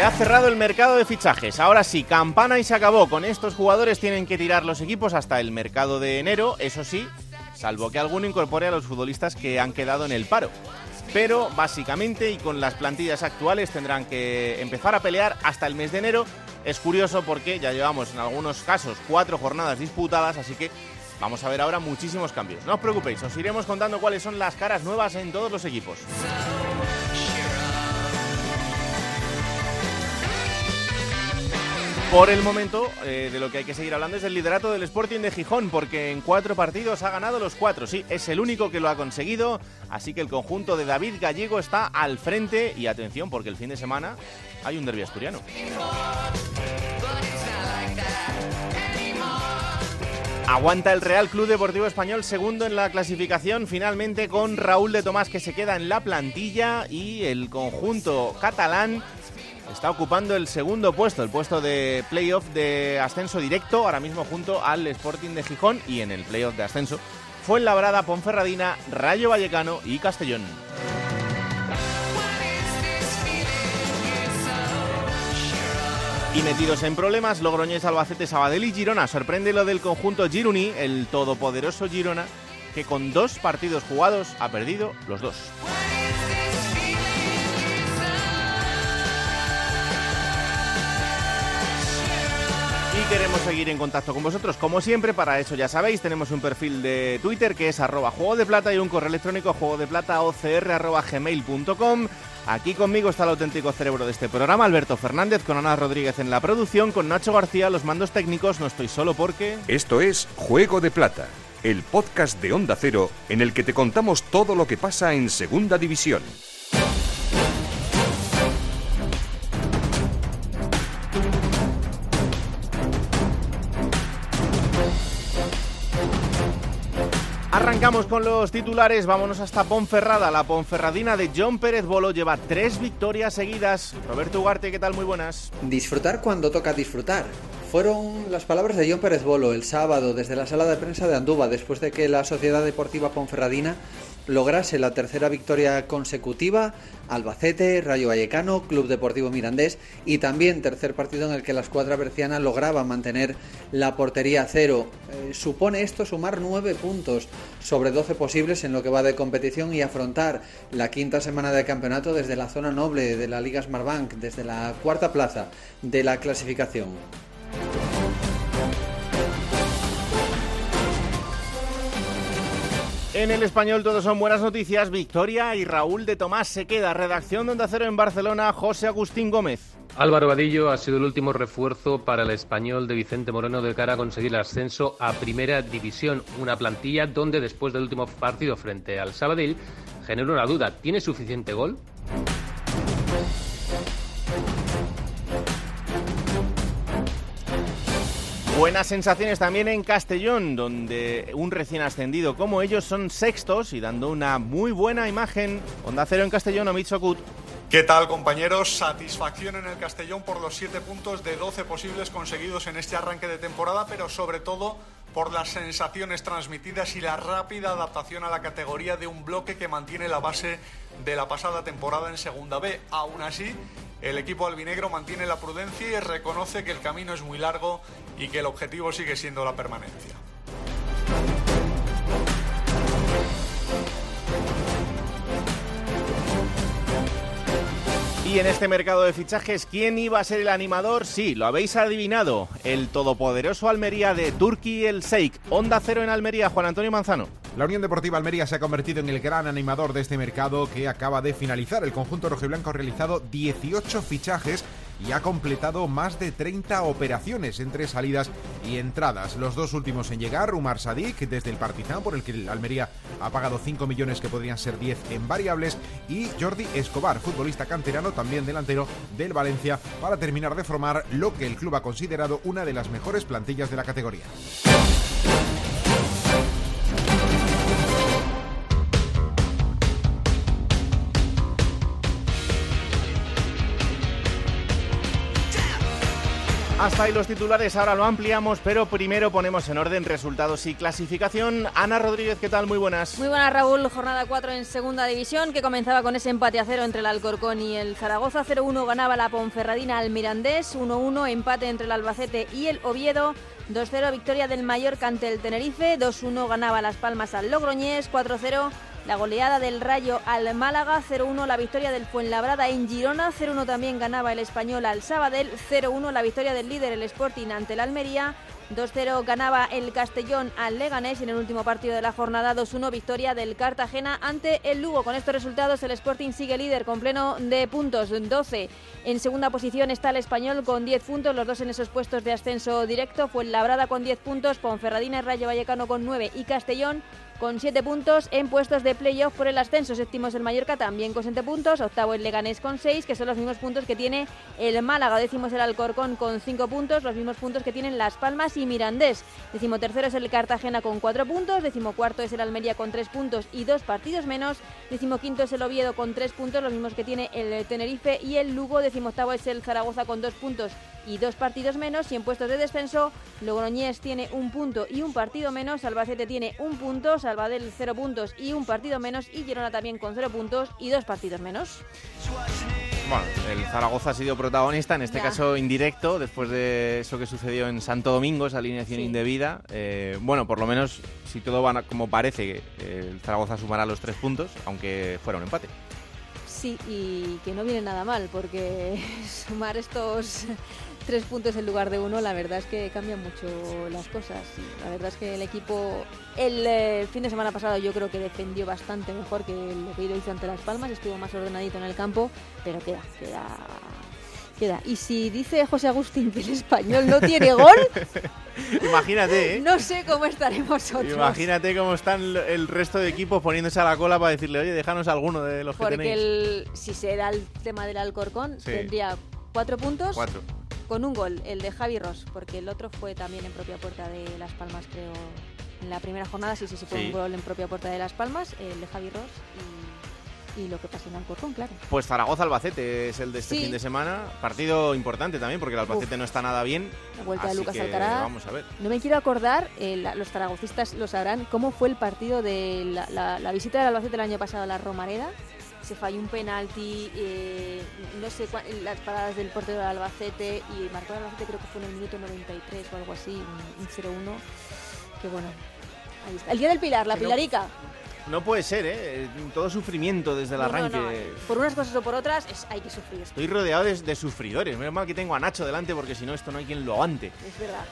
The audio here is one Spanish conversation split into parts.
Se ha cerrado el mercado de fichajes. Ahora sí, campana y se acabó. Con estos jugadores tienen que tirar los equipos hasta el mercado de enero, eso sí, salvo que alguno incorpore a los futbolistas que han quedado en el paro. Pero básicamente y con las plantillas actuales tendrán que empezar a pelear hasta el mes de enero. Es curioso porque ya llevamos en algunos casos cuatro jornadas disputadas, así que vamos a ver ahora muchísimos cambios. No os preocupéis, os iremos contando cuáles son las caras nuevas en todos los equipos. Por el momento, eh, de lo que hay que seguir hablando es del liderato del Sporting de Gijón, porque en cuatro partidos ha ganado los cuatro. Sí, es el único que lo ha conseguido, así que el conjunto de David Gallego está al frente. Y atención, porque el fin de semana hay un derbi asturiano. Aguanta el Real Club Deportivo Español segundo en la clasificación, finalmente con Raúl de Tomás que se queda en la plantilla y el conjunto catalán está ocupando el segundo puesto, el puesto de playoff de ascenso directo, ahora mismo junto al Sporting de Gijón y en el playoff de ascenso fue Labrada, Ponferradina, Rayo Vallecano y Castellón. Y metidos en problemas, Logroñés, Albacete, Sabadell y Girona. Sorprende lo del conjunto Giruni, el todopoderoso Girona, que con dos partidos jugados ha perdido los dos. Queremos seguir en contacto con vosotros, como siempre, para eso ya sabéis, tenemos un perfil de Twitter que es arroba juego de plata y un correo electrónico juego de plata. Aquí conmigo está el auténtico cerebro de este programa, Alberto Fernández, con Ana Rodríguez en la producción, con Nacho García, los mandos técnicos, no estoy solo porque... Esto es Juego de Plata, el podcast de Onda Cero en el que te contamos todo lo que pasa en Segunda División. Arrancamos con los titulares, vámonos hasta Ponferrada. La Ponferradina de John Pérez Bolo lleva tres victorias seguidas. Roberto Ugarte, ¿qué tal? Muy buenas. Disfrutar cuando toca disfrutar. Fueron las palabras de John Pérez Bolo el sábado desde la sala de prensa de Andúba después de que la Sociedad Deportiva Ponferradina lograse la tercera victoria consecutiva, Albacete, Rayo Vallecano, Club Deportivo Mirandés y también tercer partido en el que la escuadra berciana lograba mantener la portería a cero. Eh, supone esto sumar nueve puntos sobre 12 posibles en lo que va de competición y afrontar la quinta semana de campeonato desde la zona noble de la Liga Smartbank, desde la cuarta plaza de la clasificación. En el español todo son buenas noticias. Victoria y Raúl de Tomás se queda. Redacción de Onda Cero en Barcelona, José Agustín Gómez. Álvaro Vadillo ha sido el último refuerzo para el español de Vicente Moreno de cara a conseguir el ascenso a Primera División. Una plantilla donde después del último partido frente al Sabadell generó una duda. ¿Tiene suficiente gol? Buenas sensaciones también en Castellón, donde un recién ascendido como ellos son sextos y dando una muy buena imagen. Onda Cero en Castellón, Omid Sokut. ¿Qué tal compañeros? Satisfacción en el Castellón por los 7 puntos de 12 posibles conseguidos en este arranque de temporada, pero sobre todo por las sensaciones transmitidas y la rápida adaptación a la categoría de un bloque que mantiene la base de la pasada temporada en Segunda B. Aún así, el equipo albinegro mantiene la prudencia y reconoce que el camino es muy largo y que el objetivo sigue siendo la permanencia. Y en este mercado de fichajes, ¿quién iba a ser el animador? Sí, lo habéis adivinado. El todopoderoso Almería de Turki El Seik. Onda Cero en Almería, Juan Antonio Manzano. La Unión Deportiva Almería se ha convertido en el gran animador de este mercado que acaba de finalizar. El conjunto rojiblanco ha realizado 18 fichajes y ha completado más de 30 operaciones entre salidas y entradas. Los dos últimos en llegar, Umar Sadik desde el Partizan, por el que el Almería ha pagado 5 millones que podrían ser 10 en variables, y Jordi Escobar, futbolista canterano, también delantero del Valencia, para terminar de formar lo que el club ha considerado una de las mejores plantillas de la categoría. Hasta ahí los titulares, ahora lo ampliamos, pero primero ponemos en orden resultados y clasificación. Ana Rodríguez, ¿qué tal? Muy buenas. Muy buenas, Raúl. Jornada 4 en segunda división, que comenzaba con ese empate a cero entre el Alcorcón y el Zaragoza. 0-1 ganaba la Ponferradina al Mirandés. 1-1 empate entre el Albacete y el Oviedo. 2-0 victoria del Mallorca ante el Tenerife. 2-1 ganaba Las Palmas al Logroñés. 4-0 la goleada del Rayo al Málaga, 0-1 la victoria del Fuenlabrada en Girona, 0-1 también ganaba el Español al Sabadell, 0-1 la victoria del líder el Sporting ante el Almería, 2-0 ganaba el Castellón al Leganés y en el último partido de la jornada 2-1 victoria del Cartagena ante el Lugo. Con estos resultados el Sporting sigue líder con pleno de puntos, 12. En segunda posición está el Español con 10 puntos, los dos en esos puestos de ascenso directo. Fue Labrada con 10 puntos, Ponferradina y Rayo Vallecano con 9 y Castellón con 7 puntos en puestos de playoff por el ascenso. Séptimo es el Mallorca también con 7 puntos. Octavo el Leganés con 6, que son los mismos puntos que tiene el Málaga. Décimo es el Alcorcón con 5 puntos, los mismos puntos que tienen Las Palmas y Mirandés. Décimo tercero es el Cartagena con 4 puntos. Décimo cuarto es el Almería con 3 puntos y 2 partidos menos. Décimo quinto es el Oviedo con 3 puntos, los mismos que tiene el Tenerife y el Lugo. Décimo octavo es el Zaragoza con 2 puntos y 2 partidos menos. Y en puestos de descenso, Logroñés tiene un punto y un partido menos. Albacete tiene un punto. Salvadel 0 puntos y un partido menos y Girona también con 0 puntos y 2 partidos menos. Bueno, el Zaragoza ha sido protagonista, en este Ya. caso indirecto, después de eso que sucedió en Santo Domingo, esa alineación Sí. indebida. Eh, bueno, por lo menos, si todo va como parece, eh, el Zaragoza sumará los tres puntos, aunque fuera un empate. Sí, y que no viene nada mal, porque sumar estos tres puntos en lugar de uno, la verdad es que cambian mucho las cosas. La verdad es que el equipo, el eh, fin de semana pasado yo creo que defendió bastante mejor que lo que hizo ante Las Palmas, estuvo más ordenadito en el campo, pero queda, queda... Queda. Y si dice José Agustín que el español no tiene gol, Imagínate, ¿eh? no sé cómo estaremos otros. Imagínate cómo están el resto de equipos poniéndose a la cola para decirle, oye, déjanos alguno de los que Porque tenéis. el, si se da el tema del Alcorcón, Sí. tendría cuatro puntos Cuatro. con un gol, el de Javi Ross, porque el otro fue también en propia puerta de Las Palmas, creo. En la primera jornada sí, sí, sí fue Sí. un gol en propia puerta de Las Palmas, el de Javi Ross y, y lo que pasó en Alcorcón, claro. Pues Zaragoza-Albacete es el de este Sí. fin de semana. Partido importante también, porque el Albacete Uf. no está nada bien. La vuelta de Lucas Alcaraz. Vamos a ver. No me quiero acordar, eh, la- los zaragocistas lo sabrán, cómo fue el partido de la, la- la visita del Albacete el año pasado a la Romareda. Se falló un penalti, eh, no sé cuán- las paradas del portero del Albacete y marcó el Albacete creo que fue en el minuto 93 o algo así, un, un 0-1. Que bueno, ahí está. El día del Pilar, la no- Pilarica. No puede ser, ¿eh? Todo sufrimiento desde el No, arranque. no, por unas cosas o por otras es- hay que sufrir, Estoy rodeado de, de sufridores. Menos mal que tengo a Nacho delante porque si no esto no hay quien lo aguante. es verdad.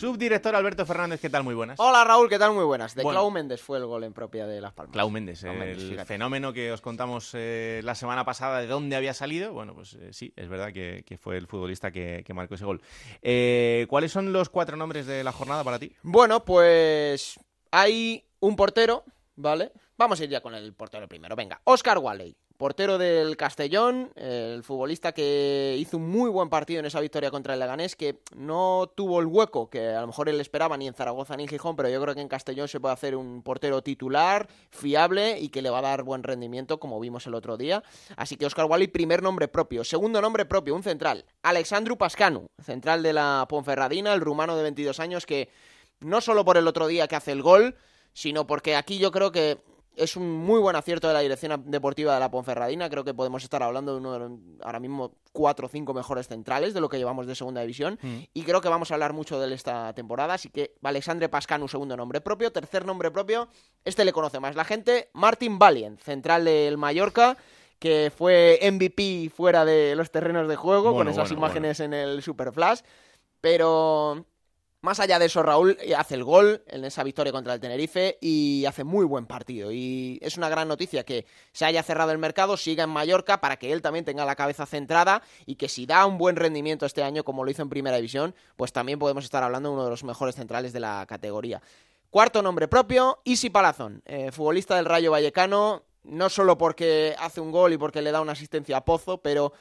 Subdirector Alberto Fernández, ¿qué tal? Muy buenas. Hola Raúl, ¿qué tal? Muy buenas. De Bueno. Clau Méndez fue el gol en propia de Las Palmas. Clau Méndez, Clau Méndez, el fíjate. fenómeno que os contamos eh, la semana pasada de dónde había salido. Bueno, pues eh, sí, es verdad que, que fue el futbolista que, que marcó ese gol. Eh, ¿Cuáles son los cuatro nombres de la jornada para ti? Bueno, pues hay un portero, ¿vale? Vamos a ir ya con el portero primero. Venga, Oscar Walley, portero del Castellón, el futbolista que hizo un muy buen partido en esa victoria contra el Leganés, que no tuvo el hueco que a lo mejor él esperaba ni en Zaragoza ni en Gijón, pero yo creo que en Castellón se puede hacer un portero titular, fiable y que le va a dar buen rendimiento, como vimos el otro día. Así que Oscar Walley, primer nombre propio. Segundo nombre propio, un central, Alexandru Pascanu, central de la Ponferradina, el rumano de 22 años que no solo por el otro día que hace el gol, sino porque aquí yo creo que es un muy buen acierto de la dirección deportiva de la Ponferradina. Creo que podemos estar hablando de uno de los ahora mismo cuatro o cinco mejores centrales de lo que llevamos de segunda división. Y creo que vamos a hablar mucho de él esta temporada. Así que Alexandre Pascanu, segundo nombre propio. Tercer nombre propio, este le conoce más la gente. Martin Valiant, central del Mallorca que fue MVP fuera de los terrenos de juego, Bueno, con esas bueno, imágenes en el Super Flash. Pero Más allá de eso, Raúl eh, hace el gol en esa victoria contra el Tenerife y hace muy buen partido. Y es una gran noticia que se haya cerrado el mercado, siga en Mallorca para que él también tenga la cabeza centrada y que si da un buen rendimiento este año, como lo hizo en Primera División, pues también podemos estar hablando de uno de los mejores centrales de la categoría. Cuarto nombre propio, Isi Palazón, eh, futbolista del Rayo Vallecano, no solo porque hace un gol y porque le da una asistencia a Pozo, pero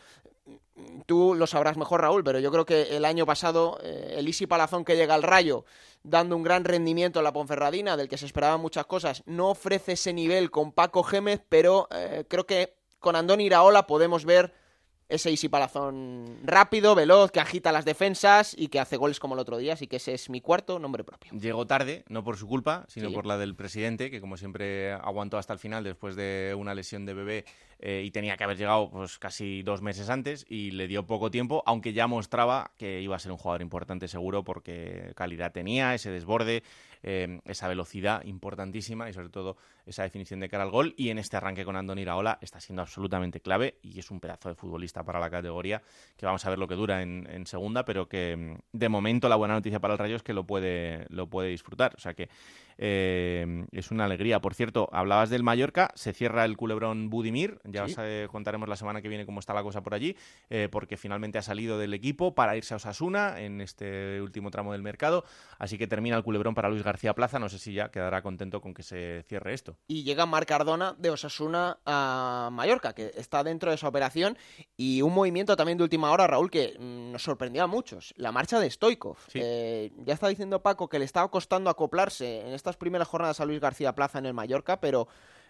tú lo sabrás mejor, Raúl, pero yo creo que el año pasado eh, el Isi Palazón que llega al Rayo, dando un gran rendimiento en la Ponferradina, del que se esperaban muchas cosas, no ofrece ese nivel con Paco Gémez, pero eh, creo que con Andón Iraola podemos ver ese Isi Palazón rápido, veloz, que agita las defensas y que hace goles como el otro día, así que ese es mi cuarto nombre propio. Llegó tarde, no por su culpa, sino por la del presidente, que como siempre aguantó hasta el final después de una lesión de bebé eh, y tenía que haber llegado pues casi dos meses antes y le dio poco tiempo, aunque ya mostraba que iba a ser un jugador importante seguro porque calidad tenía, ese desborde, eh, esa velocidad importantísima y sobre todo esa definición de cara al gol. Y en este arranque con Andoni Iraola está siendo absolutamente clave y es un pedazo de futbolista para la categoría que vamos a ver lo que dura en, en segunda, pero que mm, de momento la buena noticia para el Rayo es que lo puede, lo puede disfrutar. O sea que eh, es una alegría. Por cierto, hablabas del Mallorca, se cierra el culebrón Budimir, ya os contaremos la semana que viene cómo está la cosa por allí, eh, porque finalmente ha salido del equipo para irse a Osasuna en este último tramo del mercado, así que termina el culebrón para Luis García Plaza, no sé si ya quedará contento con que se cierre esto. Y llega Marc Cardona de Osasuna a Mallorca, que está dentro de esa operación, y un movimiento también de última hora, Raúl, que mm, nos sorprendió a muchos, la marcha de Stoikov. Eh, ya está diciendo Paco que le estaba costando acoplarse en esta primeras jornadas a Luis García Plaza en el Mallorca, pero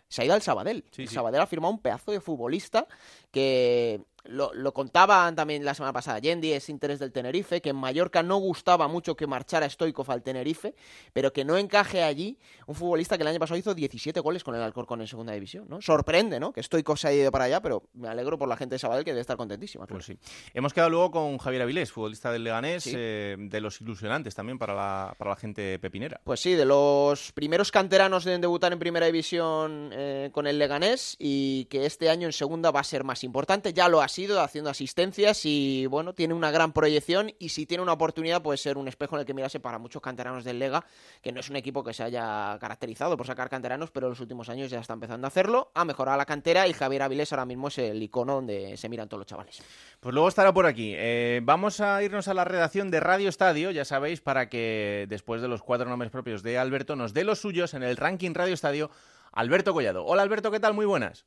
se ha ido al Sabadell. Sabadell ha firmado un pedazo de futbolista que lo, lo, contaban también la semana pasada. Yendi es interés del Tenerife, que en Mallorca no gustaba mucho que marchara Stoikov al Tenerife, pero que no encaje allí un futbolista que el año pasado hizo 17 goles con el Alcorcón en segunda división. ¿no? Sorprende, ¿no? Que Stoikov se haya ido para allá, pero me alegro por la gente de Sabadell que debe estar contentísima. Pues sí. Hemos quedado luego con Javier Avilés, futbolista del Leganés, eh, de los ilusionantes también para la, para la gente pepinera. Pues sí, de los primeros canteranos en debutar en primera división eh, con el Leganés y que este año en segunda va a ser más importante. Ya lo ha sido haciendo asistencias y bueno, tiene una gran proyección y si tiene una oportunidad puede ser un espejo en el que mirarse para muchos canteranos del Lega, que no es un equipo que se haya caracterizado por sacar canteranos, pero en los últimos años ya está empezando a hacerlo, ha mejorado la cantera y Javier Avilés ahora mismo es el icono donde se miran todos los chavales. Pues luego estará por aquí. Eh, vamos a irnos a la redacción de Radio Estadio, ya sabéis, para que después de los cuatro nombres propios de Alberto nos dé los suyos en el ranking Radio Estadio. Alberto Collado. Hola Alberto, ¿qué tal? Muy buenas.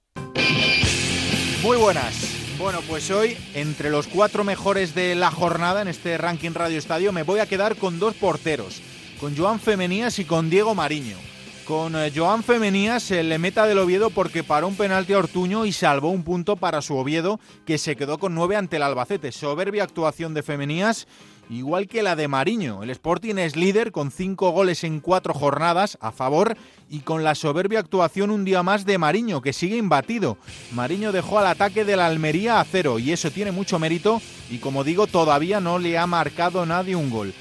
Muy buenas. Bueno, pues hoy, entre los cuatro mejores de la jornada en este ranking Radio Estadio, me voy a quedar con dos porteros, con Joan Femenías y con Diego Mariño. Con eh, Joan Femenías le meta del Oviedo porque paró un penalti a Ortuño y salvó un punto para su Oviedo, que se quedó con nueve ante el Albacete. Soberbia actuación de Femenías igual que la de Mariño. El Sporting es líder con cinco goles en cuatro jornadas a favor y con la soberbia actuación un día más de Mariño, que sigue imbatido. Mariño dejó al ataque de la Almería a cero y eso tiene mucho mérito y como digo, todavía no le ha marcado nadie un gol.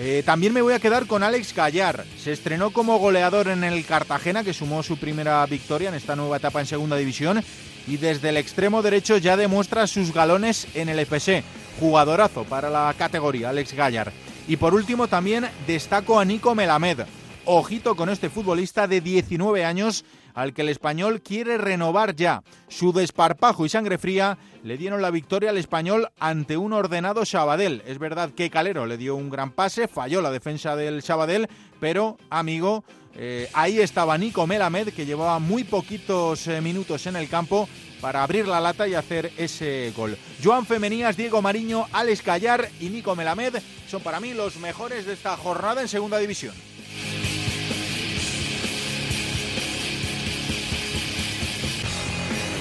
Eh, también me voy a quedar con Alex Gallar. Se estrenó como goleador en el Cartagena, que sumó su primera victoria en esta nueva etapa en Segunda División, y desde el extremo derecho ya demuestra sus galones en el FC. Jugadorazo para la categoría, Alex Gallar. Y por último también destaco a Nico Melamed. Ojito con este futbolista de 19 años al que el español quiere renovar ya. Su desparpajo y sangre fría le dieron la victoria al español ante un ordenado Sabadell. Es verdad que Calero le dio un gran pase, falló la defensa del Sabadell, pero amigo, eh, ahí estaba Nico Melamed que llevaba muy poquitos eh, minutos en el campo para abrir la lata y hacer ese gol. Joan Femenías, Diego Mariño, Alex Callar y Nico Melamed son para mí los mejores de esta jornada en Segunda División.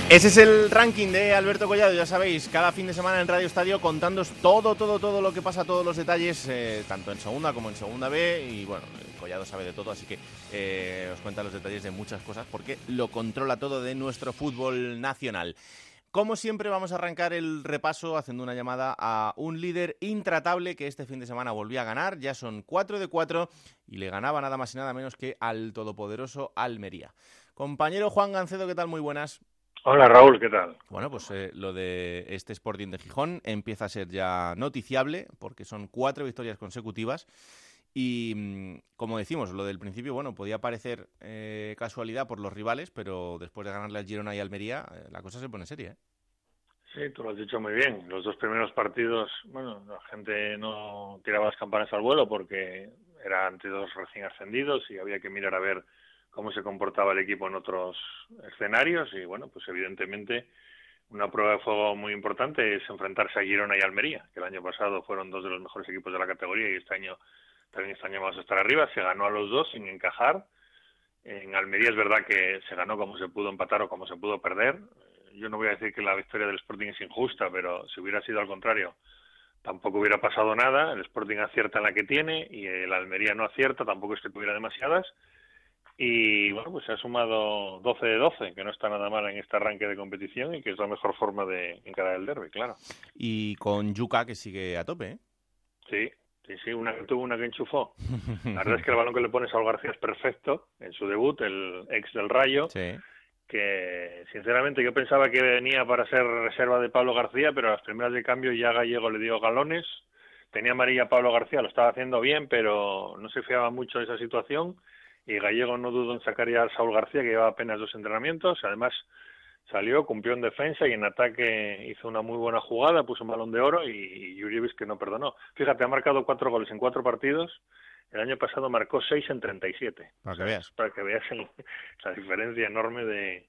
Ese es el ranking de Alberto Collado, ya sabéis, cada fin de semana en Radio Estadio contándos todo, todo, todo lo que pasa, todos los detalles, eh, tanto en segunda como en segunda B. Y bueno, Collado sabe de todo, así que eh, os cuenta los detalles de muchas cosas porque lo controla todo de nuestro fútbol nacional. Como siempre, vamos a arrancar el repaso haciendo una llamada a un líder intratable que este fin de semana volvió a ganar. Ya son 4 de 4 y le ganaba nada más y nada menos que al todopoderoso Almería. Compañero Juan Gancedo, ¿qué tal? Muy buenas. Hola Raúl, ¿qué tal? Bueno, pues eh, lo de este Sporting de Gijón empieza a ser ya noticiable porque son cuatro victorias consecutivas Y mm, como decimos, lo del principio, bueno, podía parecer eh, casualidad por los rivales, pero después de ganarle al Girona y Almería, eh, la cosa se pone seria. ¿eh? Sí, tú lo has dicho muy bien. Los dos primeros partidos, bueno, la gente no tiraba las campanas al vuelo porque eran ante dos recién ascendidos y había que mirar a ver cómo se comportaba el equipo en otros escenarios y bueno, pues evidentemente una prueba de fuego muy importante es enfrentarse a Girona y Almería, que el año pasado fueron dos de los mejores equipos de la categoría y este año también año vamos a estar arriba. Se ganó a los dos sin encajar. En Almería es verdad que se ganó como se pudo empatar o como se pudo perder. Yo no voy a decir que la victoria del Sporting es injusta, pero si hubiera sido al contrario, tampoco hubiera pasado nada. El Sporting acierta en la que tiene y el Almería no acierta, tampoco es que tuviera demasiadas y bueno, pues se ha sumado 12 de 12, que no está nada mal en este arranque de competición y que es la mejor forma de encarar el derby, claro. Y con Yuka que sigue a tope, ¿eh? Sí, sí, sí, una que tuvo, una que enchufó. La verdad es que el balón que le pone Saúl García es perfecto en su debut, el ex del Rayo. Que sinceramente yo pensaba que venía para ser reserva de Pablo García, pero a las primeras de cambio ya Gallego le dio galones. Tenía amarilla Pablo García, lo estaba haciendo bien, pero no se fiaba mucho de esa situación y Gallego no dudó en sacar ya a Saúl García, que llevaba apenas dos entrenamientos. Además, salió, cumplió en defensa y en ataque hizo una muy buena jugada, puso un balón de oro y, y que no perdonó. Fíjate, ha marcado cuatro goles en cuatro partidos. El año pasado marcó seis en 37. Para que veas. Para que veas la diferencia enorme de,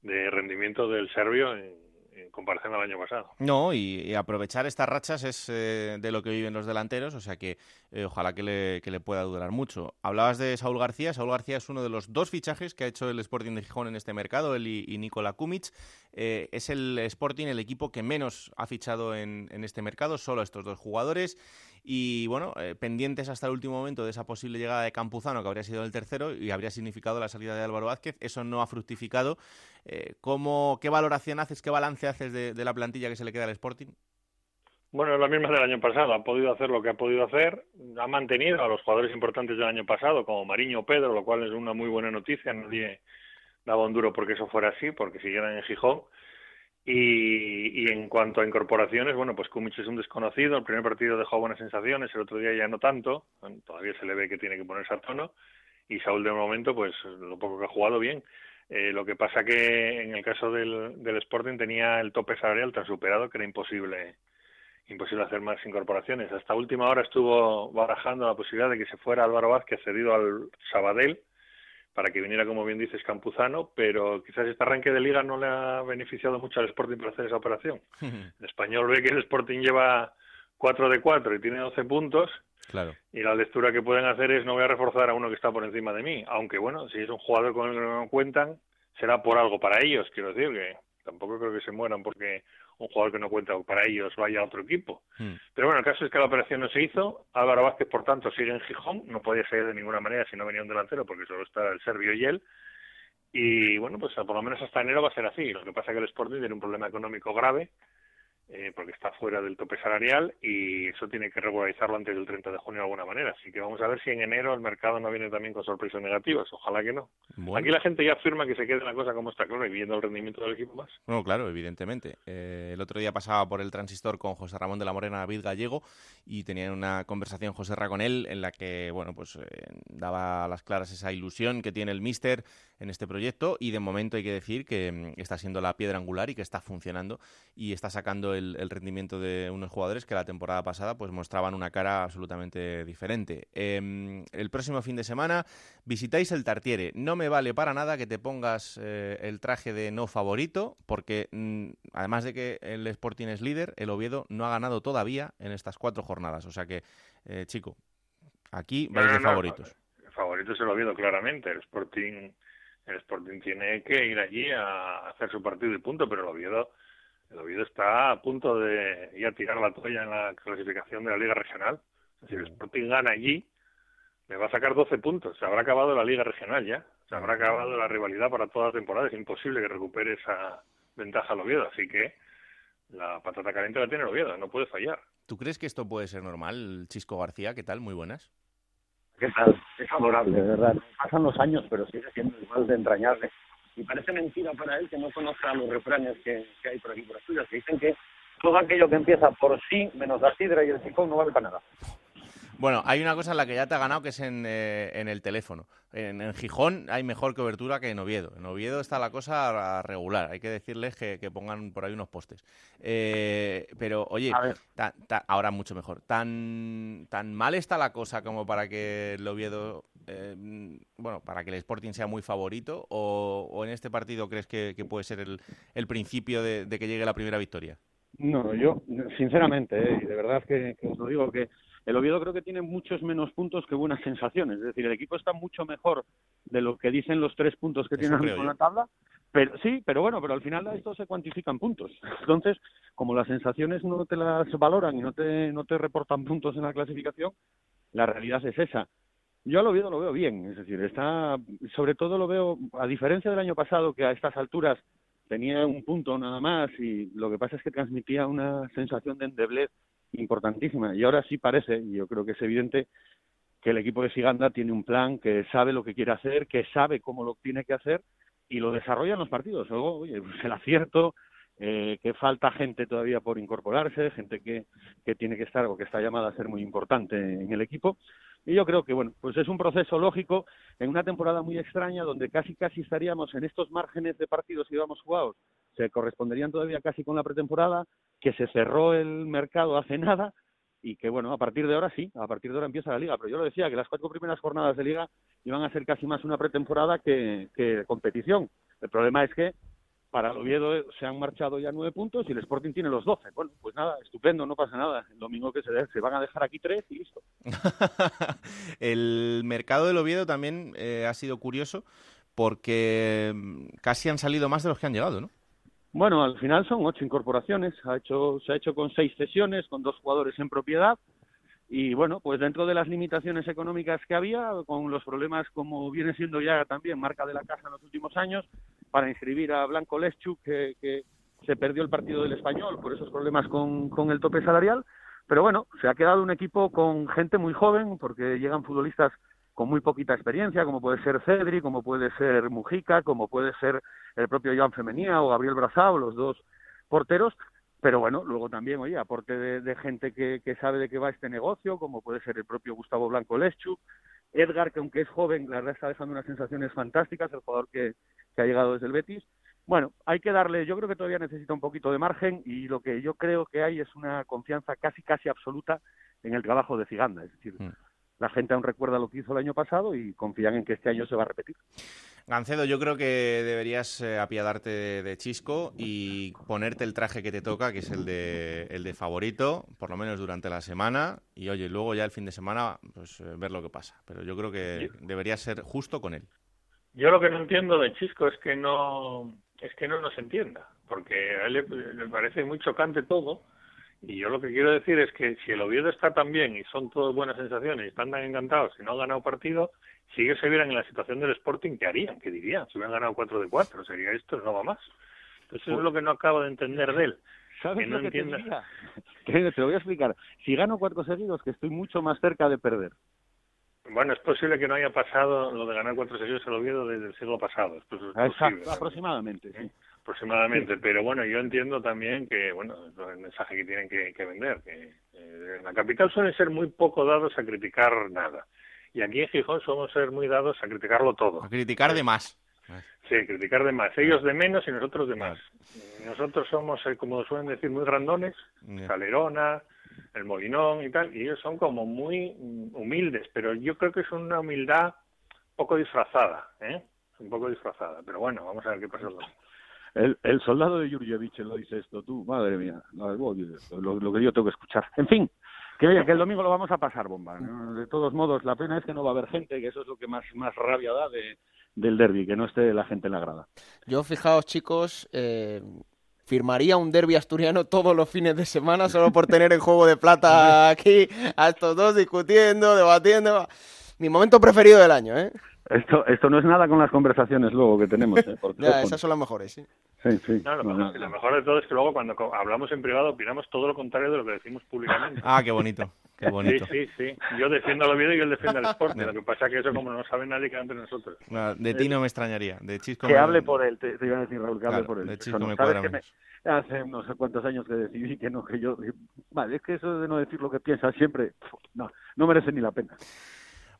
de rendimiento del serbio en, comparación al año pasado. No, y, aprovechar estas rachas es eh, de lo que viven los delanteros, o sea que eh, ojalá que le, que le, pueda durar mucho. Hablabas de Saúl García, Saúl García es uno de los dos fichajes que ha hecho el Sporting de Gijón en este mercado, él y, Nikola Kumic. Eh, es el Sporting el equipo que menos ha fichado en, en este mercado, solo estos dos jugadores. Y bueno, eh, pendientes hasta el último momento de esa posible llegada de Campuzano, que habría sido el tercero y habría significado la salida de Álvaro Vázquez. Eso no ha fructificado. Eh, ¿cómo, ¿Qué valoración haces, qué balance haces de, la plantilla que se le queda al Sporting? Bueno, es la misma del año pasado. Ha podido hacer lo que ha podido hacer. Ha mantenido a los jugadores importantes del año pasado, como Mariño o Pedro, lo cual es una muy buena noticia. Nadie daba un duro porque eso fuera así, porque siguieran en Gijón. Y, en cuanto a incorporaciones, bueno, pues Kumic es un desconocido. El primer partido dejó buenas sensaciones, el otro día ya no tanto. todavía se le ve que tiene que ponerse a tono. Y Saúl, de momento, pues lo poco que ha jugado, bien. Eh, lo que pasa que en el caso del, del Sporting tenía el tope salarial tan superado que era imposible imposible hacer más incorporaciones. Hasta última hora estuvo barajando la posibilidad de que se fuera Álvaro Vázquez cedido al Sabadell para que viniera, como bien dices, Campuzano, pero quizás este arranque de liga no le ha beneficiado mucho al Sporting para hacer esa operación. El español ve que el Sporting lleva 4 de 4 y tiene 12 puntos. Claro. Y la lectura que pueden hacer es no voy a reforzar a uno que está por encima de mí. Aunque bueno, si es un jugador con el que no cuentan, será por algo para ellos. Quiero decir que tampoco creo que se mueran porque un jugador que no cuenta para ellos vaya a otro equipo. Hmm. Pero bueno, el caso es que la operación no se hizo. Álvaro Vázquez, por tanto, sigue en Gijón. No podía salir de ninguna manera si no venía un delantero, porque solo está el serbio y él. Y bueno, pues por lo menos hasta enero va a ser así. Lo que pasa es que el Sporting tiene un problema económico grave eh, porque está fuera del tope salarial y eso tiene que regularizarlo antes del 30 de junio de alguna manera. Así que vamos a ver si en enero el mercado no viene también con sorpresas negativas. Ojalá que no. Aquí la gente ya afirma que se quede la cosa como está, claro, y viendo el rendimiento del equipo más. No, claro, evidentemente. Eh, el otro día pasaba por el transistor con José Ramón de la Morena David Gallego y tenían una conversación José Ra con él en la que, bueno, pues eh, daba a las claras esa ilusión que tiene el míster en este proyecto y de momento hay que decir que mm, está siendo la piedra angular y que está funcionando y está sacando el, rendimiento de unos jugadores que la temporada pasada pues mostraban una cara absolutamente diferente. Em, el próximo fin de semana visitáis el Tartiere. No me vale para nada que te pongas eh, el traje de no favorito porque mm, además de que el Sporting es líder, el Oviedo no ha ganado todavía en estas cuatro jornadas. O sea que, eh, chico, aquí vais de favoritos. El favorito es el Oviedo, claramente. El Sporting el Sporting tiene que ir allí a hacer su partido y punto, pero el Oviedo, el Oviedo está a punto de ya tirar la toalla en la clasificación de la Liga Regional. Si el Sporting gana allí, le va a sacar 12 puntos. Se habrá acabado la Liga Regional ya. Se habrá acabado la rivalidad para toda la temporada. Es imposible que recupere esa ventaja al Oviedo. Así que la patata caliente la tiene el Oviedo, no puede fallar. ¿Tú crees que esto puede ser normal, Chisco García? ¿Qué tal? Muy buenas. ¿Qué tal? Es adorable, de verdad. Pasan los años, pero sigue siendo igual de entrañable. Y parece mentira para él que no conozca los refranes que, hay por aquí por Asturias, que dicen que todo aquello que empieza por sí, menos la sidra y el sifón, no vale para nada. Bueno, hay una cosa en la que ya te ha ganado que es en, eh, en el teléfono. En, en Gijón hay mejor cobertura que en Oviedo. En Oviedo está la cosa regular. Hay que decirles que, que pongan por ahí unos postes. Eh, pero, oye, ta- ta- ahora mucho mejor. ¿Tan, ¿Tan mal está la cosa como para que el Oviedo, eh, bueno, para que el Sporting sea muy favorito? ¿O, o en este partido crees que, que puede ser el, el principio de, de que llegue la primera victoria? No, yo, sinceramente, eh, y de verdad que, que os lo digo, que el Oviedo creo que tiene muchos menos puntos que buenas sensaciones. Es decir, el equipo está mucho mejor de lo que dicen los tres puntos que tiene en la tabla. Pero sí, pero bueno, pero al final esto se cuantifican puntos. Entonces, como las sensaciones no te las valoran y no te, no te reportan puntos en la clasificación, la realidad es esa. Yo al Oviedo lo veo bien, es decir, está, sobre todo lo veo, a diferencia del año pasado, que a estas alturas tenía un punto nada más y lo que pasa es que transmitía una sensación de endeblez importantísima. Y ahora sí parece, y yo creo que es evidente, que el equipo de Siganda tiene un plan, que sabe lo que quiere hacer, que sabe cómo lo tiene que hacer y lo desarrolla en los partidos. Luego, oye, pues el acierto, eh, que falta gente todavía por incorporarse, gente que, que tiene que estar o que está llamada a ser muy importante en el equipo. Y yo creo que, bueno, pues es un proceso lógico en una temporada muy extraña donde casi casi estaríamos en estos márgenes de partidos que íbamos jugados, se corresponderían todavía casi con la pretemporada, que se cerró el mercado hace nada y que, bueno, a partir de ahora sí, a partir de ahora empieza la liga. Pero yo lo decía, que las cuatro primeras jornadas de liga iban a ser casi más una pretemporada que, competición. El problema es que para el Oviedo se han marchado ya nueve puntos y el Sporting tiene los doce. Bueno, pues nada, estupendo, no pasa nada. El domingo que se, de- se van a dejar aquí tres y listo. el mercado del Oviedo también eh, ha sido curioso porque mm, casi han salido más de los que han llegado, ¿no? Bueno, al final son ocho incorporaciones. Ha hecho, se ha hecho con seis cesiones, con dos jugadores en propiedad. Y bueno, pues dentro de las limitaciones económicas que había, con los problemas como viene siendo ya también marca de la casa en los últimos años, para inscribir a Blanco Leschuk, que, que se perdió el partido del español por esos problemas con, con el tope salarial. Pero bueno, se ha quedado un equipo con gente muy joven, porque llegan futbolistas con muy poquita experiencia, como puede ser Cedri, como puede ser Mujica, como puede ser el propio Joan Femenía o Gabriel Brazao, los dos porteros, pero bueno, luego también, oye, aporte de, gente que, que sabe de qué va este negocio, como puede ser el propio Gustavo Blanco Leschuk, Edgar, que aunque es joven, la verdad está dejando unas sensaciones fantásticas, el jugador que, ha llegado desde el Betis. Bueno, hay que darle, yo creo que todavía necesita un poquito de margen y lo que yo creo que hay es una confianza casi, casi absoluta en el trabajo de Ciganda, es decir, la gente aún recuerda lo que hizo el año pasado y confían en que este año se va a repetir. Gancedo, yo creo que deberías eh, apiadarte de, de Chisco y ponerte el traje que te toca, que es el de, el de favorito, por lo menos durante la semana, y oye, luego ya el fin de semana, pues eh, ver lo que pasa. Pero yo creo que deberías ser justo con él. Yo lo que no entiendo de Chisco es que no es que no nos entienda, porque a él le, le parece muy chocante todo. Y yo lo que quiero decir es que si el Oviedo está tan bien y son todas buenas sensaciones y están tan encantados y no han ganado partido, si ellos se vieran en la situación del Sporting, ¿qué harían? ¿Qué dirían? Si hubieran ganado 4 de 4, sería esto, no va más. Entonces eso es lo que no acabo de entender de él. ¿Sabes que no lo que te diría? Te lo voy a explicar. Si gano cuatro seguidos, que estoy mucho más cerca de perder. Bueno, es posible que no haya pasado lo de ganar cuatro seguidos al Oviedo desde el siglo pasado. Esto es Exacto, posible. aproximadamente. sí. Aproximadamente. Pero bueno, yo entiendo también que, bueno, es el mensaje que tienen que, que vender, que eh, en la capital suelen ser muy poco dados a criticar nada. Y aquí en Gijón somos ser muy dados a criticarlo todo. A criticar de más. Sí, criticar de más. Ellos de menos y nosotros de más. Nosotros somos, eh, como suelen decir, muy grandones. Calerona, el Molinón y tal, y ellos son como muy mm, humildes, pero yo creo que es una humildad poco disfrazada, ¿eh? Un poco disfrazada. Pero bueno, vamos a ver qué pasa. El, soldado de Jurjevic lo dice esto, tú, madre mía, lo, que yo tengo que escuchar. En fin, que que el domingo lo vamos a pasar bomba. De todos modos, la pena es que no va a haber gente, que eso es lo que más, más rabia da de, del derby, que no esté la gente en la grada. Yo, fijaos, chicos, eh, firmaría un derby asturiano todos los fines de semana solo por tener el juego de plata aquí, a estos dos discutiendo, debatiendo. Mi momento preferido del año, ¿eh? Esto, esto no es nada con las conversaciones luego que tenemos. ¿eh? Ya, esas son las mejores, sí. Sí, sí. No, lo, mejor, lo de todo es que luego cuando hablamos en privado opinamos todo lo contrario de lo que decimos públicamente. Ah, qué bonito. Qué bonito. Sí, sí, sí. Yo defiendo al Oviedo y él defiende al Sporting. Lo que pasa es que eso, como no sabe nadie, queda entre nosotros. No, de ti no me extrañaría. De Chisco Que me- hable por él, te, te iba a decir Raúl, que hable por él. de Eso Chisco no, me cuadra me- hace no sé cuántos años que decidí que no, que yo... Vale, es que eso de no decir lo que piensas siempre, no, no merece ni la pena.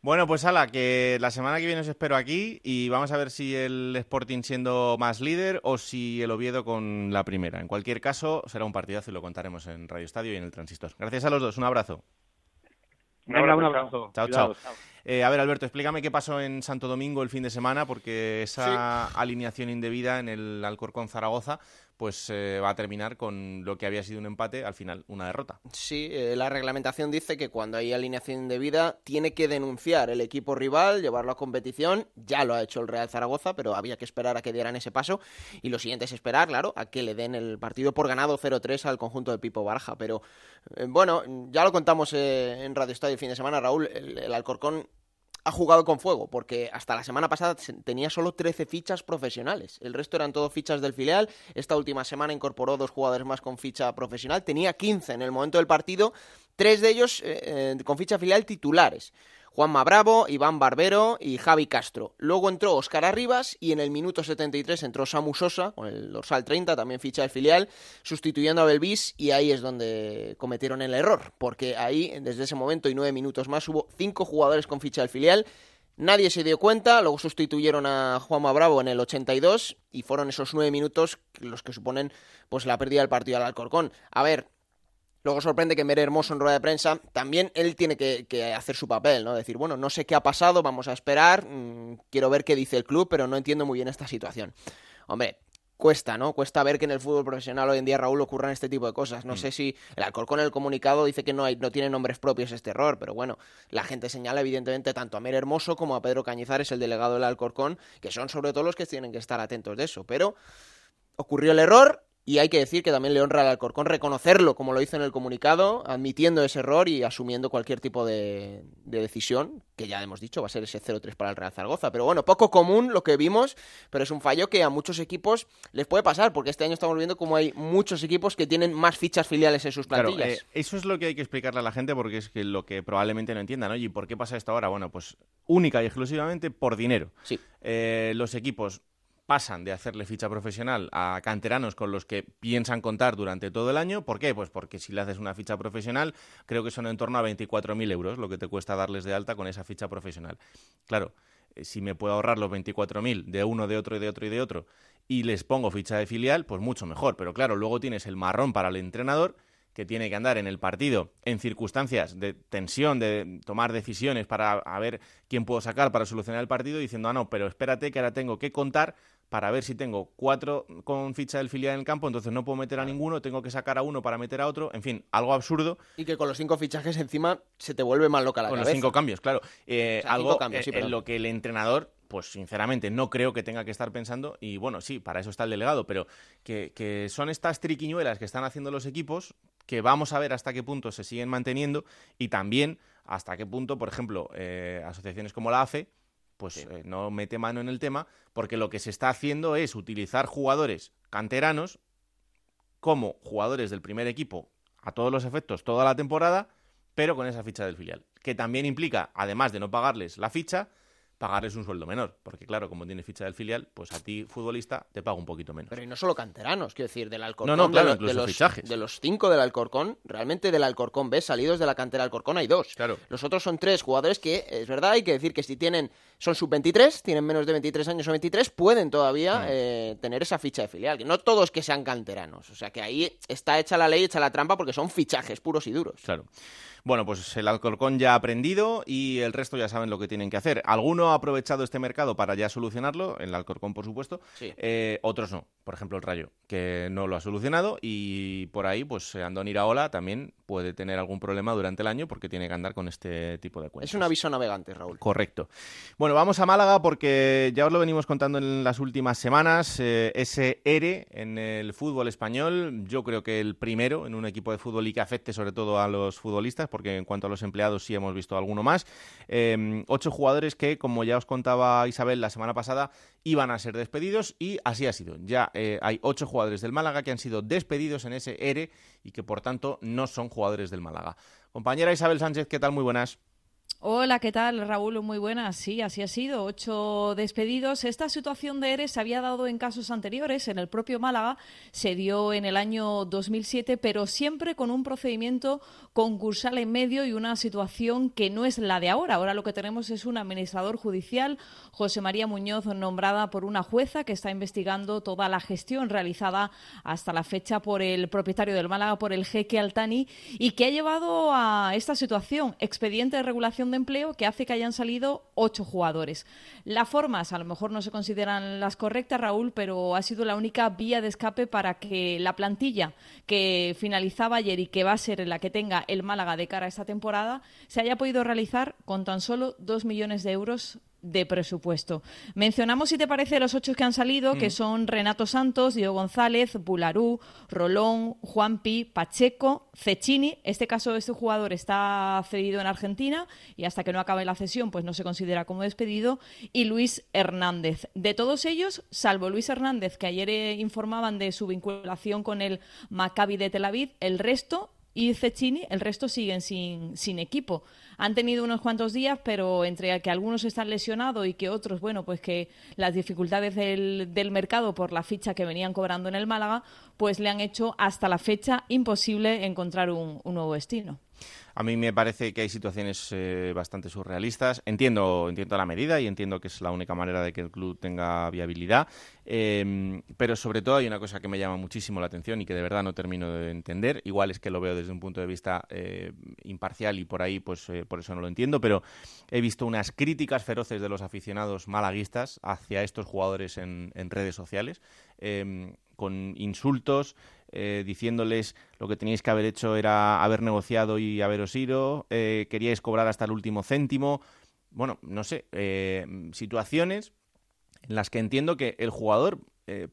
Bueno, pues ala, que la semana que viene os espero aquí y vamos a ver si el Sporting siendo más líder o si el Oviedo con la primera. En cualquier caso, será un partidazo y lo contaremos en Radio Estadio y en el Transistor. Gracias a los dos, un abrazo. Venga, un abrazo. Chao, Cuidado. chao. Eh, a ver, Alberto, explícame qué pasó en Santo Domingo el fin de semana, porque esa alineación indebida en el Alcorcón Zaragoza pues eh, va a terminar con lo que había sido un empate, al final una derrota. Sí, eh, la reglamentación dice que cuando hay alineación indebida tiene que denunciar el equipo rival, llevarlo a competición. Ya lo ha hecho el Real Zaragoza, pero había que esperar a que dieran ese paso. Y lo siguiente es esperar, claro, a que le den el partido por ganado 0-3 al conjunto del Pipo Baraja. Pero eh, bueno, ya lo contamos en Radio Estadio el fin de semana, Raúl. El Alcorcón ha jugado con fuego, porque hasta la semana pasada tenía solo 13 fichas profesionales. El resto eran todo fichas del filial. Esta última semana incorporó dos jugadores más con ficha profesional. Tenía 15 en el momento del partido, tres de ellos eh, eh, con ficha filial titulares. Juanma Bravo, Iván Barbero y Javi Castro. Luego entró Óscar Arribas y en el minuto 73 entró Samu Sosa con el dorsal 30, también ficha del filial, sustituyendo a Belvis y ahí es donde cometieron el error, porque ahí desde ese momento y nueve minutos más hubo cinco jugadores con ficha del filial. Nadie se dio cuenta, luego sustituyeron a Juanma Bravo en el 82 y fueron esos nueve minutos los que suponen pues la pérdida del partido al Alcorcón. A ver, Luego sorprende que Mere Hermoso en rueda de prensa, también él tiene que, que hacer su papel, ¿no? Decir, bueno, no sé qué ha pasado, vamos a esperar, mmm, quiero ver qué dice el club, pero no entiendo muy bien esta situación. Hombre, cuesta, ¿no? Cuesta ver que en el fútbol profesional hoy en día, Raúl, ocurran este tipo de cosas. No Mm. sé si el Alcorcón en el comunicado dice que no, hay, no tiene nombres propios este error, pero bueno, la gente señala evidentemente tanto a Mere Hermoso como a Pedro Cañizares, el delegado del Alcorcón, que son sobre todo los que tienen que estar atentos de eso. Pero ocurrió el error, y hay que decir que también le honra al Alcorcón reconocerlo, como lo hizo en el comunicado, admitiendo ese error y asumiendo cualquier tipo de, de decisión, que ya hemos dicho, va a ser ese 0-3 para el Real Zaragoza. Pero bueno, poco común lo que vimos, pero es un fallo que a muchos equipos les puede pasar, porque este año estamos viendo como hay muchos equipos que tienen más fichas filiales en sus Claro, plantillas. eh, eso es lo que hay que explicarle a la gente porque es que lo que probablemente no entiendan. Oye, ¿y por qué pasa esto ahora? Bueno, pues única y exclusivamente por dinero. Sí. Eh, los equipos pasan de hacerle ficha profesional a canteranos con los que piensan contar durante todo el año. ¿Por qué? Pues porque si le haces una ficha profesional, creo que son en torno a 24.000 euros lo que te cuesta darles de alta con esa ficha profesional. Claro, eh, si me puedo ahorrar los 24.000 de uno, de otro y de otro y de otro y les pongo ficha de filial, pues mucho mejor. Pero claro, luego tienes el marrón para el entrenador que tiene que andar en el partido en circunstancias de tensión, de tomar decisiones para a ver quién puedo sacar para solucionar el partido, diciendo, ah, no, pero espérate que ahora tengo que contar para ver si tengo cuatro con ficha del filial en el campo, entonces no puedo meter a ninguno, tengo que sacar a uno para meter a otro, en fin, algo absurdo Y que con los cinco fichajes encima se te vuelve más loca la con los cabeza. cinco cambios, claro. Eh, O sea, algo cambios, sí, en lo que el entrenador, pues sinceramente, no creo que tenga que estar pensando. Y bueno, sí, para eso está el delegado, pero que, que son estas triquiñuelas que están haciendo los equipos que vamos a ver hasta qué punto se siguen manteniendo y también hasta qué punto, por ejemplo, eh, asociaciones como la AFE pues eh, no mete mano en el tema, porque lo que se está haciendo es utilizar jugadores canteranos como jugadores del primer equipo a todos los efectos toda la temporada, pero con esa ficha del filial. Que también implica, además de no pagarles la ficha, pagarles un sueldo menor. Porque claro, como tienes ficha del filial, pues a ti, futbolista, te paga un poquito menos. Pero y no solo canteranos, quiero decir, del Alcorcón. No, no, claro, de, incluso de los, fichajes. de los cinco del Alcorcón, realmente del Alcorcón B, salidos de la cantera Alcorcón, hay dos. Claro. Los otros son tres jugadores que, es verdad, hay que decir que si tienen, son sub-23, tienen menos de 23 años o 23, pueden todavía Mm. eh, tener esa ficha de filial. Que no todos que sean canteranos. O sea que ahí está hecha la ley, hecha la trampa, porque son fichajes puros y duros. Claro. Bueno, pues el Alcorcón ya ha aprendido y el resto ya saben lo que tienen que hacer. Alguno ha aprovechado este mercado para ya solucionarlo, el Alcorcón por supuesto, Sí. eh, otros no. Por ejemplo, el Rayo, que no lo ha solucionado y por ahí, pues Andón Iraola también puede tener algún problema durante el año porque tiene que andar con este tipo de cuentas. Es un aviso navegante, Raúl. Correcto. Bueno, vamos a Málaga porque ya os lo venimos contando en las últimas semanas. eh, ese ERE en el fútbol español, yo creo que el primero en un equipo de fútbol y que afecte sobre todo a los futbolistas, porque en cuanto a los empleados sí hemos visto alguno más. Eh, ocho jugadores que, como como ya os contaba Isabel la semana pasada, iban a ser despedidos y así ha sido. Ya eh, hay ocho jugadores del Málaga que han sido despedidos en ese ERE y que por tanto no son jugadores del Málaga. Compañera Isabel Sánchez, ¿qué tal? Muy buenas. Hola, ¿qué tal, Raúl? Muy buenas. Sí, así ha sido. Ocho despedidos. Esta situación de ERE se había dado en casos anteriores. En el propio Málaga se dio en el año 2007, pero siempre con un procedimiento concursal en medio y una situación que no es la de ahora. Ahora lo que tenemos es un administrador judicial, José María Muñoz, nombrada por una jueza que está investigando toda la gestión realizada hasta la fecha por el propietario del Málaga, por el jeque Altani, y que ha llevado a esta situación, expediente de regulación empleo que hace que hayan salido ocho jugadores. Las formas a lo mejor no se consideran las correctas, Raúl, pero ha sido la única vía de escape para que la plantilla que finalizaba ayer y que va a ser la que tenga el Málaga de cara a esta temporada se haya podido realizar con tan solo dos millones de euros de presupuesto. Mencionamos, si te parece, los ocho que han salido, que mm. son Renato Santos, Diego González, Bularú, Rolón, Juanpi, Pacheco, Cecchini. Este caso, este jugador está cedido en Argentina y hasta que no acabe la cesión, pues no se considera como despedido. Y Luis Hernández. De todos ellos, salvo Luis Hernández, que ayer eh, informaban de su vinculación con el Maccabi de Tel Aviv, el resto y Cecchini, el resto siguen sin, sin equipo. Han tenido unos cuantos días, pero entre que algunos están lesionados y que otros, bueno, pues que las dificultades del, del mercado por la ficha que venían cobrando en el Málaga, pues le han hecho hasta la fecha imposible encontrar un nuevo destino. A mí me parece que hay situaciones eh, bastante surrealistas. Entiendo, entiendo la medida y entiendo que es la única manera de que el club tenga viabilidad. Em, pero sobre todo hay una cosa que me llama muchísimo la atención y que de verdad no termino de entender. Igual es que lo veo desde un punto de vista eh, imparcial y por ahí, pues eh, por eso no lo entiendo. Pero he visto unas críticas feroces de los aficionados malaguistas hacia estos jugadores en, en redes sociales, em, con insultos. Eh, diciéndoles lo que teníais que haber hecho era haber negociado y haberos ido, eh, queríais cobrar hasta el último céntimo. Bueno, no sé, eh, situaciones en las que entiendo que el jugador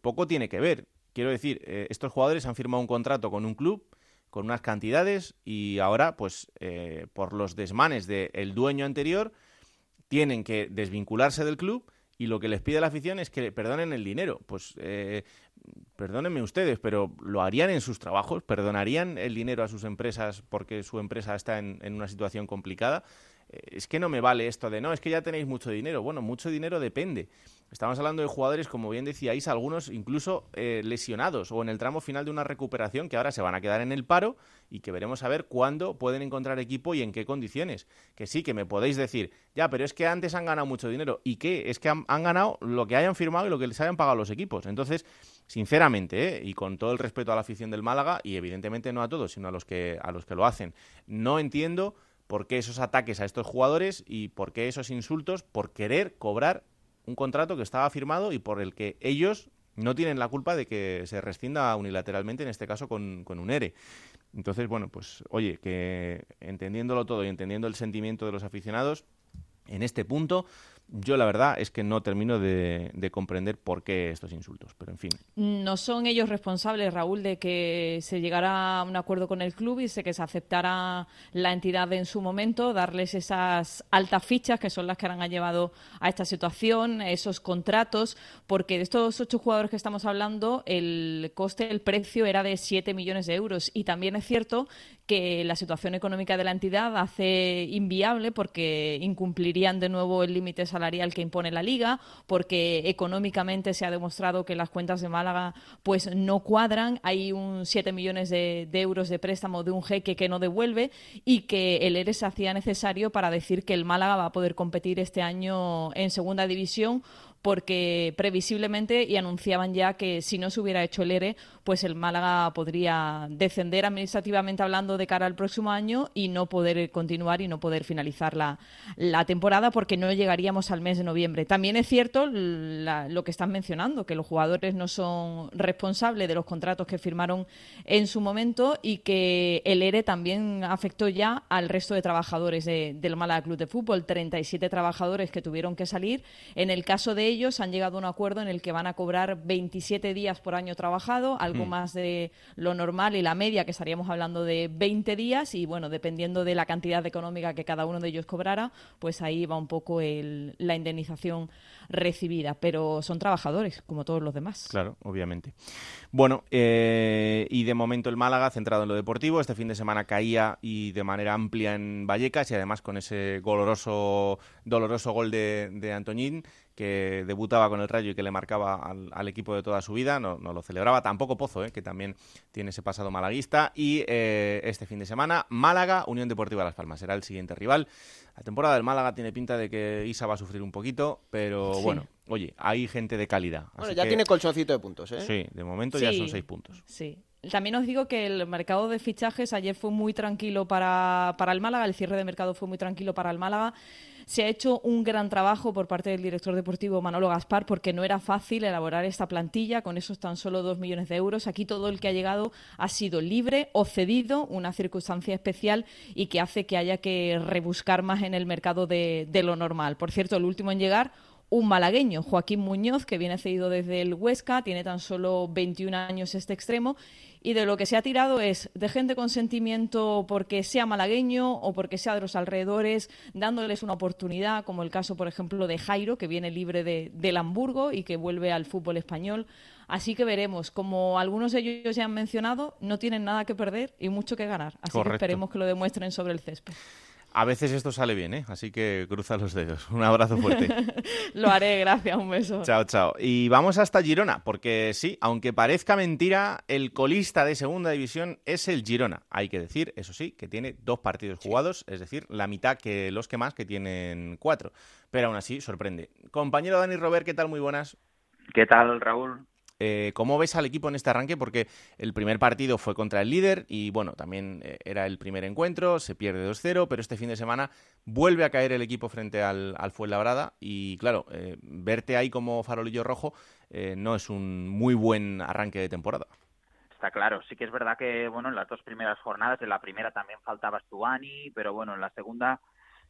poco tiene que ver. Quiero decir, estos jugadores han firmado un contrato con un club con unas cantidades y ahora, pues, por los desmanes del dueño anterior, tienen que desvincularse del club y lo que les pide la afición es que perdonen el dinero. Pues perdónenme ustedes, pero ¿lo harían en sus trabajos? ¿Perdonarían el dinero a sus empresas porque su empresa está en, una situación complicada? Eh, es que no me vale esto de no, es que ya tenéis mucho dinero. Bueno, mucho dinero depende. Estamos hablando de jugadores, como bien decíais, algunos incluso eh, lesionados o en el tramo final de una recuperación que ahora se van a quedar en el paro y que veremos a ver cuándo pueden encontrar equipo y en qué condiciones. Que sí, que me podéis decir, ya, pero es que antes han ganado mucho dinero. ¿Y qué? Es que han, ganado lo que hayan firmado y lo que les hayan pagado los equipos. Entonces, sinceramente, ¿eh? y con todo el respeto a la afición del Málaga, y evidentemente no a todos, sino a los que, a los que lo hacen, no entiendo por qué esos ataques a estos jugadores y por qué esos insultos por querer cobrar un contrato que estaba firmado y por el que ellos no tienen la culpa de que se rescinda unilateralmente, en este caso con, con un ERE. Entonces, bueno, pues oye, que entendiéndolo todo y entendiendo el sentimiento de los aficionados, en este punto yo la verdad es que no termino de, comprender por qué estos insultos, pero en fin. No son ellos responsables, Raúl, de que se llegara a un acuerdo con el club y se que se aceptara la entidad en su momento, darles esas altas fichas que son las que han llevado a esta situación, esos contratos, porque de estos ocho jugadores que estamos hablando, el coste, el precio era de 7 millones de euros. Y también es cierto que la situación económica de la entidad hace inviable porque incumplirían de nuevo el límite salarial salarial que impone la liga, porque económicamente se ha demostrado que las cuentas de Málaga pues no cuadran, hay un 7 millones de, euros de préstamo de un jeque que no devuelve y que el ERE se hacía necesario para decir que el Málaga va a poder competir este año en segunda división porque previsiblemente y anunciaban ya que si no se hubiera hecho el ERE, pues el Málaga podría descender administrativamente hablando de cara al próximo año y no poder continuar y no poder finalizar la, la temporada porque no llegaríamos al mes de noviembre. También es cierto lo que están mencionando, que los jugadores no son responsables de los contratos que firmaron en su momento y que el ERE también afectó ya al resto de trabajadores del Málaga Club de Fútbol, 37 trabajadores que tuvieron que salir. En el caso de ellos han llegado a un acuerdo en el que van a cobrar 27 días por año trabajado, algo Mm. más de lo normal y la media, que estaríamos hablando de 20 días, y bueno, dependiendo de la cantidad económica que cada uno de ellos cobrara, pues ahí va un poco el- la indemnización recibida. Pero son trabajadores, como todos los demás. Claro, obviamente. Bueno, eh, y de momento el Málaga centrado en lo deportivo. Este fin de semana caía y de manera amplia en Vallecas y además con ese doloroso, doloroso gol de, de Antoñín que debutaba con el Rayo y que le marcaba al, al equipo de toda su vida. No, no lo celebraba tampoco Pozo, eh, que también tiene ese pasado malaguista. Y eh, este fin de semana, Málaga, Unión Deportiva Las Palmas. Será el siguiente rival. La temporada del Málaga tiene pinta de que Isa va a sufrir un poquito, pero Sí. bueno, oye, hay gente de calidad. Bueno, así ya que- tiene colchoncito de puntos, ¿eh? Sí, de momento ya son seis puntos. Sí. También os digo que el mercado de fichajes ayer fue muy tranquilo para, para el Málaga, el cierre de mercado fue muy tranquilo para el Málaga. Se ha hecho un gran trabajo por parte del director deportivo Manolo Gaspar porque no era fácil elaborar esta plantilla con esos tan solo dos millones de euros. Aquí todo el que ha llegado ha sido libre o cedido, una circunstancia especial y que hace que haya que rebuscar más en el mercado de, de lo normal. Por cierto, el último en llegar un malagueño, Joaquín Muñoz, que viene cedido desde el Huesca, tiene tan solo 21 años este extremo, y de lo que se ha tirado es de gente con sentimiento porque sea malagueño o porque sea de los alrededores, dándoles una oportunidad, como el caso, por ejemplo, de Jairo, que viene libre de, del Hamburgo y que vuelve al fútbol español. Así que veremos, como algunos de ellos ya han mencionado, no tienen nada que perder y mucho que ganar. Así Correcto. que esperemos que lo demuestren sobre el césped. A veces esto sale bien, ¿eh? Así que cruza los dedos. Un abrazo fuerte. lo haré, gracias, un beso. chao, chao. Y vamos hasta Girona, porque sí, aunque parezca mentira, el colista de segunda división es el Girona. Hay que decir, eso sí, que tiene dos partidos jugados, es decir, la mitad que los que más, que tienen cuatro. Pero aún así, sorprende. Compañero Dani Robert, ¿qué tal? Muy buenas. ¿Qué tal, Raúl? Eh, ¿Cómo ves al equipo en este arranque? Porque el primer partido fue contra el líder y bueno, también eh, era el primer encuentro, se pierde 2-0, pero este fin de semana vuelve a caer el equipo frente al, al Fuenlabrada y claro, eh, verte ahí como farolillo rojo eh, no es un muy buen arranque de temporada. Está claro, sí que es verdad que bueno, en las dos primeras jornadas, en la primera también faltaba Stuani, pero bueno, en la segunda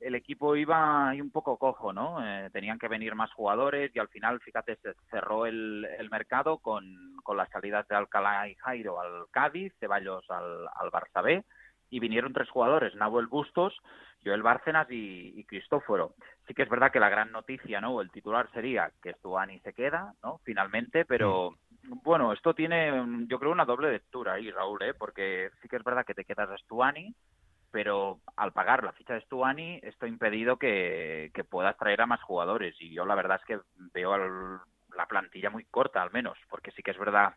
el equipo iba un poco cojo, ¿no? Eh, tenían que venir más jugadores y al final, fíjate, se cerró el, el mercado con, las salidas de Alcalá y Jairo al Cádiz, Ceballos al, al Barça B y vinieron tres jugadores, Nahuel Bustos, Joel Bárcenas y, y Cristóforo. Sí que es verdad que la gran noticia, ¿no? El titular sería que Stuani se queda, ¿no? Finalmente, pero bueno, esto tiene, yo creo, una doble lectura ahí, Raúl, ¿eh? Porque sí que es verdad que te quedas a Stuani, pero al pagar la ficha de Stuani, esto ha impedido que, que puedas traer a más jugadores. Y yo la verdad es que veo al- la plantilla muy corta, al menos, porque sí que es verdad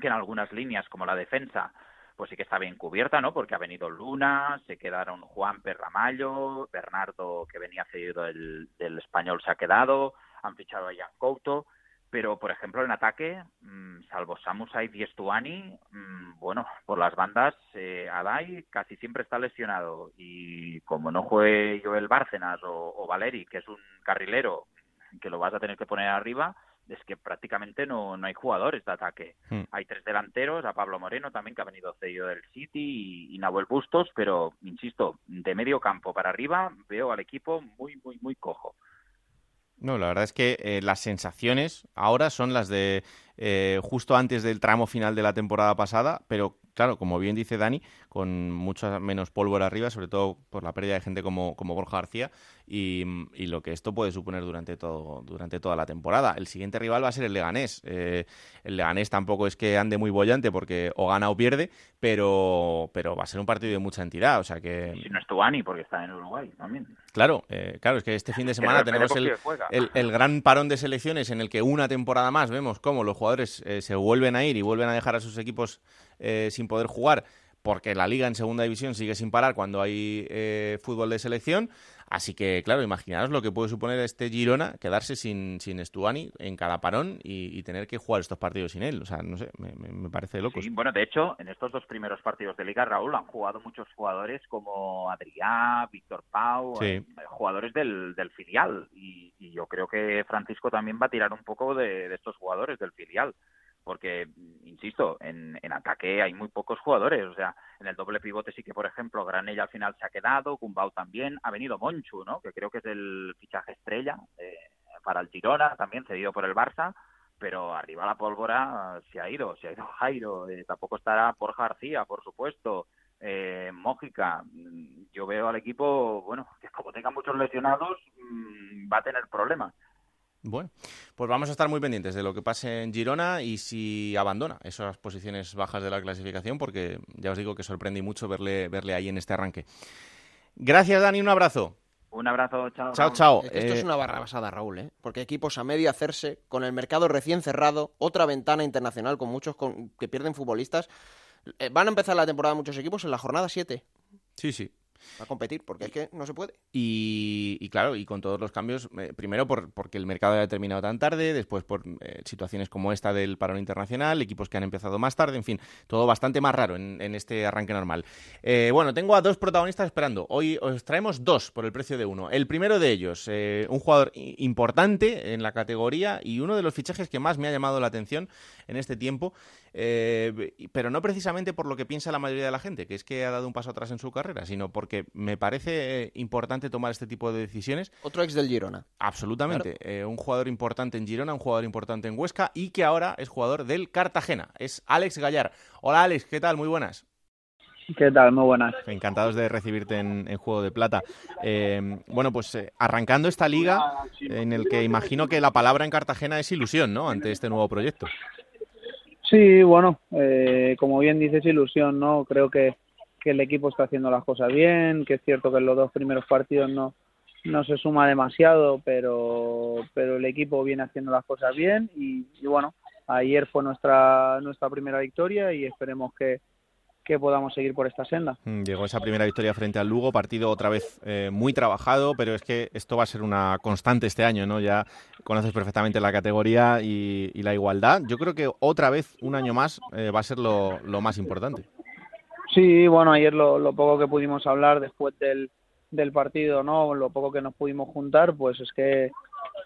que en algunas líneas, como la defensa, pues sí que está bien cubierta, ¿no? Porque ha venido Luna, se quedaron Juan Perramallo, Bernardo, que venía cedido del, del español, se ha quedado, han fichado a Jan Couto, pero por ejemplo en ataque, mm, salvo Samu Said y Estuani, mm, bueno, por las bandas, eh, Adai casi siempre está lesionado y como no juegue Joel Bárcenas o, o Valeri, que es un carrilero que lo vas a tener que poner arriba, es que prácticamente no, no hay jugadores de ataque. Hmm. Hay tres delanteros, a Pablo Moreno también, que ha venido cedido del City, y, y Nahuel Bustos, pero, insisto, de medio campo para arriba veo al equipo muy, muy, muy cojo. No, la verdad es que eh, las sensaciones ahora son las de eh, justo antes del tramo final de la temporada pasada, pero claro, como bien dice Dani, con mucha menos pólvora arriba, sobre todo por la pérdida de gente como, como Borja García y, y lo que esto puede suponer durante, todo, durante toda la temporada. El siguiente rival va a ser el Leganés. Eh, el Leganés tampoco es que ande muy bollante porque o gana o pierde, pero, pero va a ser un partido de mucha entidad, o sea que... Si no es Tuani, porque está en Uruguay también. Claro, eh, claro, es que este fin de semana tenemos el, el gran parón de selecciones en el que una temporada más vemos cómo los jugadores eh, se vuelven a ir y vuelven a dejar a sus equipos eh, sin poder jugar porque la liga en segunda división sigue sin parar cuando hay eh, fútbol de selección. Así que, claro, imaginaos lo que puede suponer este Girona quedarse sin, sin Stuani en cada parón y, y tener que jugar estos partidos sin él. O sea, no sé, me, parece loco. Sí, bueno, de hecho, en estos dos primeros partidos de Liga, Raúl, han jugado muchos jugadores como Adrià, Víctor Pau, Sí. eh, jugadores del, del filial. Y, y yo creo que Francisco también va a tirar un poco de, de estos jugadores del filial. Porque, insisto, en, en ataque hay muy pocos jugadores. O sea, en el doble pivote sí que, por ejemplo, Granella al final se ha quedado, Gumbau también. Ha venido Monchu, ¿no? Que creo que es el fichaje estrella eh, para el Girona, también cedido por el Barça pero arriba la pólvora se ha ido, se ha ido Jairo, eh, tampoco estará por García, por supuesto, eh, Mójica. Yo veo al equipo, bueno, que como tenga muchos lesionados, mm, va a tener problemas. Bueno, pues vamos a estar muy pendientes de lo que pase en Girona y si abandona esas posiciones bajas de la clasificación, porque ya os digo que sorprende mucho verle, verle ahí en este arranque. Gracias, Dani, un abrazo. Un abrazo, chao. Chao, chao. esto es Eh, una barra basada, Raúl, ¿eh? Porque equipos a medio hacerse, con el mercado recién cerrado, otra ventana internacional con muchos con- que pierden futbolistas. Eh, van a empezar la temporada muchos equipos en la jornada 7 Sí, sí. A competir, porque es que no se puede. Y, y claro, y con todos los cambios, eh, primero por, porque el mercado ha terminado tan tarde, después por eh, situaciones como esta del parón internacional, equipos que han empezado más tarde, en fin, todo bastante más raro en, en este arranque normal. Eh, bueno, tengo a dos protagonistas esperando. Hoy os traemos dos por el precio de uno. El primero de ellos, un jugador importante en la categoría y uno de los fichajes que más me ha llamado la atención en este tiempo, eh, pero no precisamente por lo que piensa la mayoría de la gente, que es que ha dado un paso atrás en su carrera, sino porque me parece eh, importante tomar este tipo de decisiones. Otro ex del Girona. Absolutamente. Eh, un jugador importante en Girona, un jugador importante en Huesca y que ahora es jugador del Cartagena. Es Alex Gallar. Hola Alex, ¿qué tal? Muy buenas. ¿Qué tal? Muy buenas. Encantados de recibirte en, en Juego de Plata. Eh, bueno, pues eh, arrancando esta liga en el que imagino que la palabra en Cartagena es ilusión, ¿no? Ante este nuevo proyecto. Sí, bueno, eh, como bien dices, ilusión, ¿no? Creo que, que el equipo está haciendo las cosas bien, que es cierto que en los dos primeros partidos no, no se suma demasiado, pero, pero el equipo viene haciendo las cosas bien y, y bueno, ayer fue nuestra, nuestra primera victoria y esperemos que, que podamos seguir por esta senda. Mm, Llegó esa primera victoria frente al Lugo, partido otra vez eh, muy trabajado, pero es que esto va a ser una constante este año, ¿no? Ya conoces perfectamente la categoría y, y la igualdad. Yo creo que otra vez, un año más, eh, va a ser lo, lo más importante. Sí, bueno, ayer lo, lo poco que pudimos hablar después del, del partido, ¿no? Lo poco que nos pudimos juntar, pues es que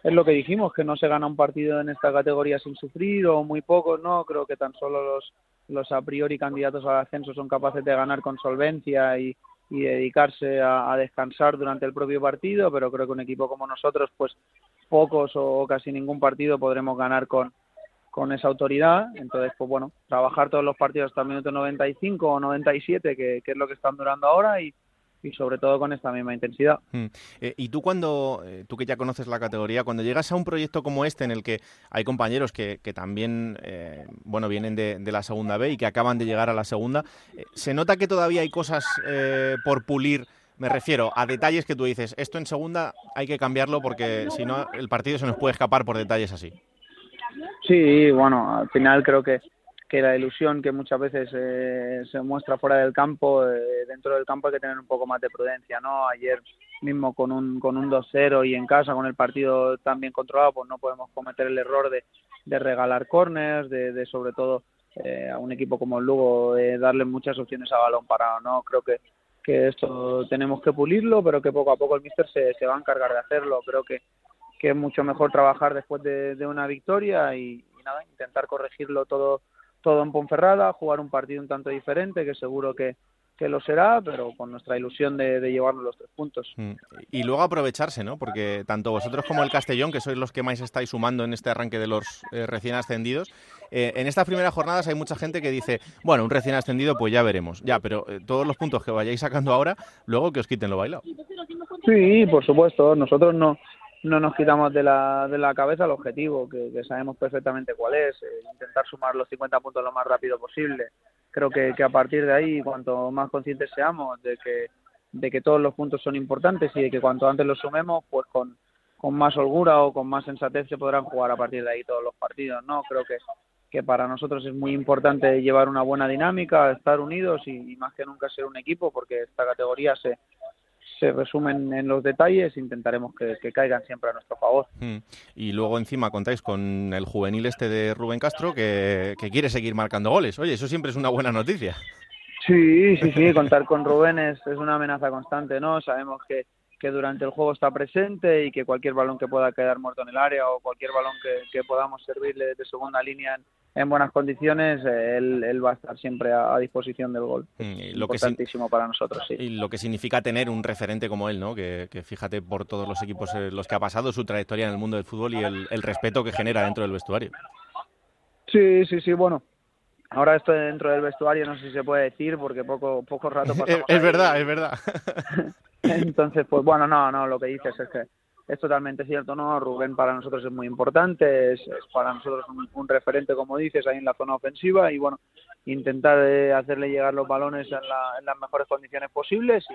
es lo que dijimos, que no se gana un partido en esta categoría sin sufrir o muy pocos, ¿no? Creo que tan solo los, los a priori candidatos al ascenso son capaces de ganar con solvencia y, dedicarse a, a descansar durante el propio partido, pero creo que un equipo como nosotros, pues pocos o casi ningún partido podremos ganar con, con esa autoridad. Entonces, pues bueno, trabajar todos los partidos hasta el minuto 95 o 97, que, que es lo que están durando ahora, y, y sobre todo con esta misma intensidad. Mm. Eh, y tú cuando, eh, tú que ya conoces la categoría, cuando llegas a un proyecto como este en el que hay compañeros que, que también, eh, bueno, vienen de, de la segunda B y que acaban de llegar a la segunda, eh, ¿se nota que todavía hay cosas por pulir? Me refiero a detalles que tú dices, esto en segunda hay que cambiarlo porque si no el partido se nos puede escapar por detalles así. Sí, bueno, al final creo que, que la ilusión que muchas veces eh, se muestra fuera del campo, eh, dentro del campo hay que tener un poco más de prudencia, ¿no? Ayer mismo con un, con un 2-0 y en casa con el partido tan bien controlado, pues no podemos cometer el error de, de regalar corners, de, de sobre todo eh, a un equipo como el Lugo eh, darle muchas opciones a balón parado, ¿no? Creo que, que esto tenemos que pulirlo, pero que poco a poco el míster se, se va a encargar de hacerlo. Creo que, que es mucho mejor trabajar después de, de una victoria y, y nada, intentar corregirlo todo todo en Ponferrada, jugar un partido un tanto diferente, que seguro que, que lo será, pero con nuestra ilusión de, de llevarnos los tres puntos. Mm. Y luego aprovecharse, ¿no? Porque tanto vosotros como el Castellón, que sois los que más estáis sumando en este arranque de los eh, recién ascendidos, eh, en estas primeras jornadas hay mucha gente que dice, bueno, un recién ascendido, pues ya veremos. Ya, pero eh, todos los puntos que vayáis sacando ahora, luego que os quiten lo bailado. Sí, por supuesto, nosotros no, no nos quitamos de la, de la cabeza el objetivo, que, sabemos perfectamente cuál es, eh, intentar sumar los 50 puntos lo más rápido posible. Creo que, que a partir de ahí, cuanto más conscientes seamos de que, de que todos los puntos son importantes y de que cuanto antes los sumemos, pues con, con más holgura o con más sensatez se podrán jugar a partir de ahí todos los partidos. No, creo que, que para nosotros es muy importante llevar una buena dinámica, estar unidos y más que nunca ser un equipo, porque esta categoría se, se resumen en los detalles, intentaremos que, que, caigan siempre a nuestro favor. Mm. Y luego encima contáis con el juvenil este de Rubén Castro que, que, quiere seguir marcando goles. Oye, eso siempre es una buena noticia. Sí, sí, sí, contar con Rubén es, es una amenaza constante, ¿no? Sabemos que, que durante el juego está presente y que cualquier balón que pueda quedar muerto en el área o cualquier balón que, que podamos servirle de segunda línea en, en buenas condiciones, eh, él, él, va a estar siempre a, a disposición del gol. Mm, Es lo importantísimo que para nosotros, sí. Y lo que significa tener un referente como él, ¿no? Que, que fíjate por todos los equipos eh, los que ha pasado, su trayectoria en el mundo del fútbol y el, el respeto que genera dentro del vestuario. Sí, sí, sí, bueno. Ahora estoy dentro del vestuario, no sé si se puede decir, porque poco, poco rato pasamos Es verdad, es verdad. Entonces, pues bueno, no, no, lo que dices es que es totalmente cierto, ¿no? Rubén para nosotros es muy importante, es, es para nosotros un, un referente, como dices, ahí en la zona ofensiva y bueno, intentar eh, hacerle llegar los balones en, la- en las mejores condiciones posibles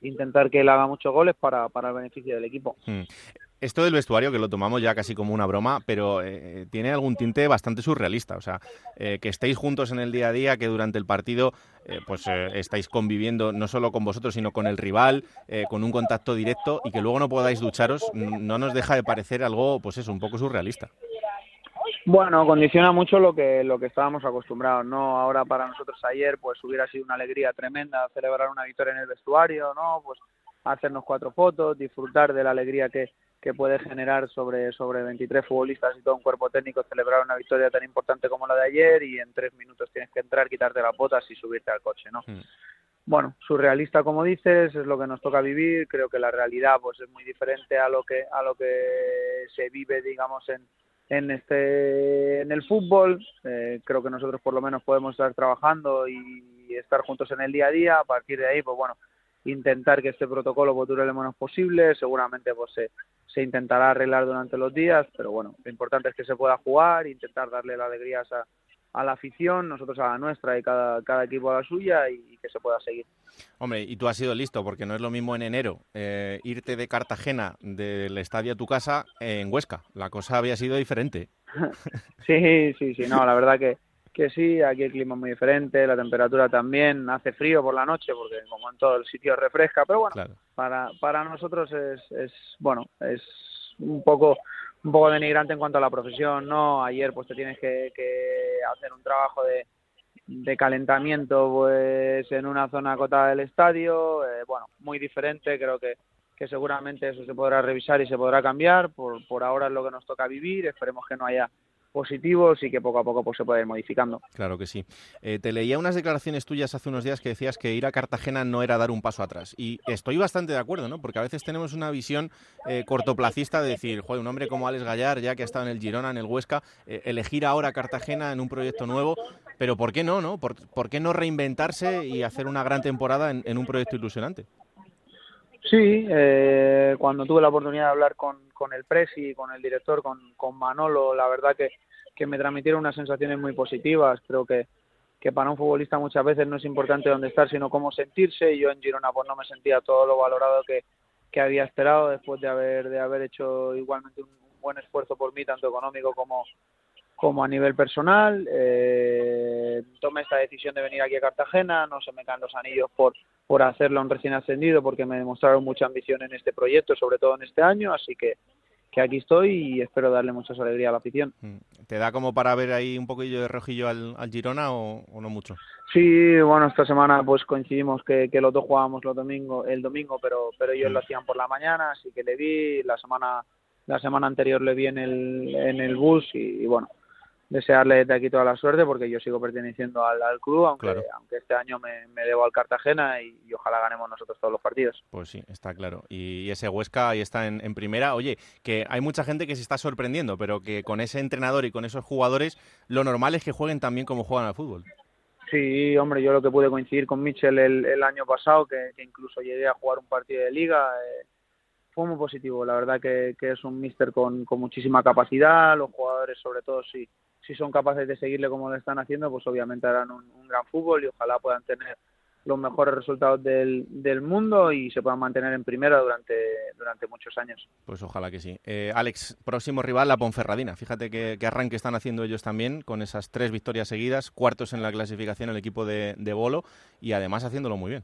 y intentar que él haga muchos goles para, para el beneficio del equipo. Esto del vestuario, que lo tomamos ya casi como una broma, pero eh, tiene algún tinte bastante surrealista. O sea, eh, que estéis juntos en el día a día, que durante el partido eh, pues eh, estáis conviviendo no solo con vosotros, sino con el rival, eh, con un contacto directo y que luego no podáis ducharos, no nos deja de parecer algo, pues eso, un poco surrealista. Bueno, condiciona mucho lo que lo que estábamos acostumbrados, ¿no? Ahora para nosotros ayer pues hubiera sido una alegría tremenda celebrar una victoria en el vestuario, ¿no? Pues hacernos cuatro fotos, disfrutar de la alegría que, que puede generar sobre, sobre 23 futbolistas y todo un cuerpo técnico celebrar una victoria tan importante como la de ayer y en tres minutos tienes que entrar, quitarte las botas y subirte al coche, ¿no? bueno, surrealista como dices, es lo que nos toca vivir, creo que la realidad pues es muy diferente a lo que a lo que se vive digamos en en este en el fútbol, Eh, creo que nosotros por lo menos podemos estar trabajando y estar juntos en el día a día, a partir de ahí pues bueno, intentar que este protocolo pues, dure lo menos posible, seguramente pues se, se intentará arreglar durante los días, pero bueno, lo importante es que se pueda jugar, intentar darle la alegría a a la afición, nosotros a la nuestra y cada, cada equipo a la suya y, que se pueda seguir. Hombre, y tú has sido listo, porque no es lo mismo en enero eh, irte de Cartagena del estadio a tu casa en Huesca. La cosa había sido diferente. Sí, sí, sí, no, la verdad que, que sí, aquí el clima es muy diferente, la temperatura también, hace frío por la noche porque como en todo el sitio refresca, pero bueno, para, para nosotros es, es, bueno, es un poco un poco denigrante en cuanto a la profesión, ¿no? Ayer pues te tienes que, que hacer un trabajo de, de calentamiento pues en una zona acotada del estadio, eh, bueno, muy diferente, creo que, que seguramente eso se podrá revisar y se podrá cambiar, por, por ahora es lo que nos toca vivir, esperemos que no haya positivos y que poco a poco pues se pueda ir modificando. Claro que sí. Eh, te leía unas declaraciones tuyas hace unos días que decías que ir a Cartagena no era dar un paso atrás. Y estoy bastante de acuerdo, ¿no? Porque a veces tenemos una visión eh, cortoplacista de decir, joder, un hombre como Alex Gallar, ya que ha estado en el Girona, en el Huesca, eh, elegir ahora Cartagena en un proyecto nuevo. Pero ¿por qué no, no? ¿Por, por qué no reinventarse y hacer una gran temporada en un proyecto ilusionante? Sí, eh, cuando tuve la oportunidad de hablar con, con el Presi, con el director, con, con Manolo, la verdad que, que me transmitieron unas sensaciones muy positivas. Creo que, que para un futbolista muchas veces no es importante dónde estar, sino cómo sentirse. Y yo en Girona pues no me sentía todo lo valorado que, que había esperado después de haber, de haber hecho igualmente un buen esfuerzo por mí, tanto económico como, como a nivel personal. Eh, tomé esta decisión de venir aquí a Cartagena, no se me caen los anillos por, por hacerlo un recién ascendido, porque me demostraron mucha ambición en este proyecto, sobre todo en este año, así que, que aquí estoy y espero darle mucha alegría a la afición. ¿Te da como para ver ahí un poquillo de rojillo al, al Girona o, o no mucho? Sí, bueno, esta semana pues coincidimos que, que los dos jugábamos los domingo, el domingo, pero, pero ellos lo hacían por la mañana, así que le vi, la semana, la semana anterior le vi en el, en el bus y, y bueno, desearle desde aquí toda la suerte porque yo sigo perteneciendo al, al club, aunque, Claro. aunque este año me, me debo al Cartagena y, y ojalá ganemos nosotros todos los partidos. Pues sí, está claro. Y ese Huesca ahí está en, en primera. Oye, que hay mucha gente que se está sorprendiendo, pero que con ese entrenador y con esos jugadores, lo normal es que jueguen también como juegan al fútbol. Sí, hombre, yo lo que pude coincidir con Mitchell el, el año pasado, que, que incluso llegué a jugar un partido de liga, eh, fue muy positivo. La verdad que, que es un míster con, con muchísima capacidad, los jugadores sobre todo si, si son capaces de seguirle como lo están haciendo, pues obviamente harán un, un gran fútbol y ojalá puedan tener los mejores resultados del, del mundo y se puedan mantener en primera durante, durante muchos años. Pues ojalá que sí. Eh, Alex, próximo rival, la Ponferradina. Fíjate qué, qué arranque están haciendo ellos también, con esas tres victorias seguidas, cuartos en la clasificación el equipo de, de Bolo y además haciéndolo muy bien.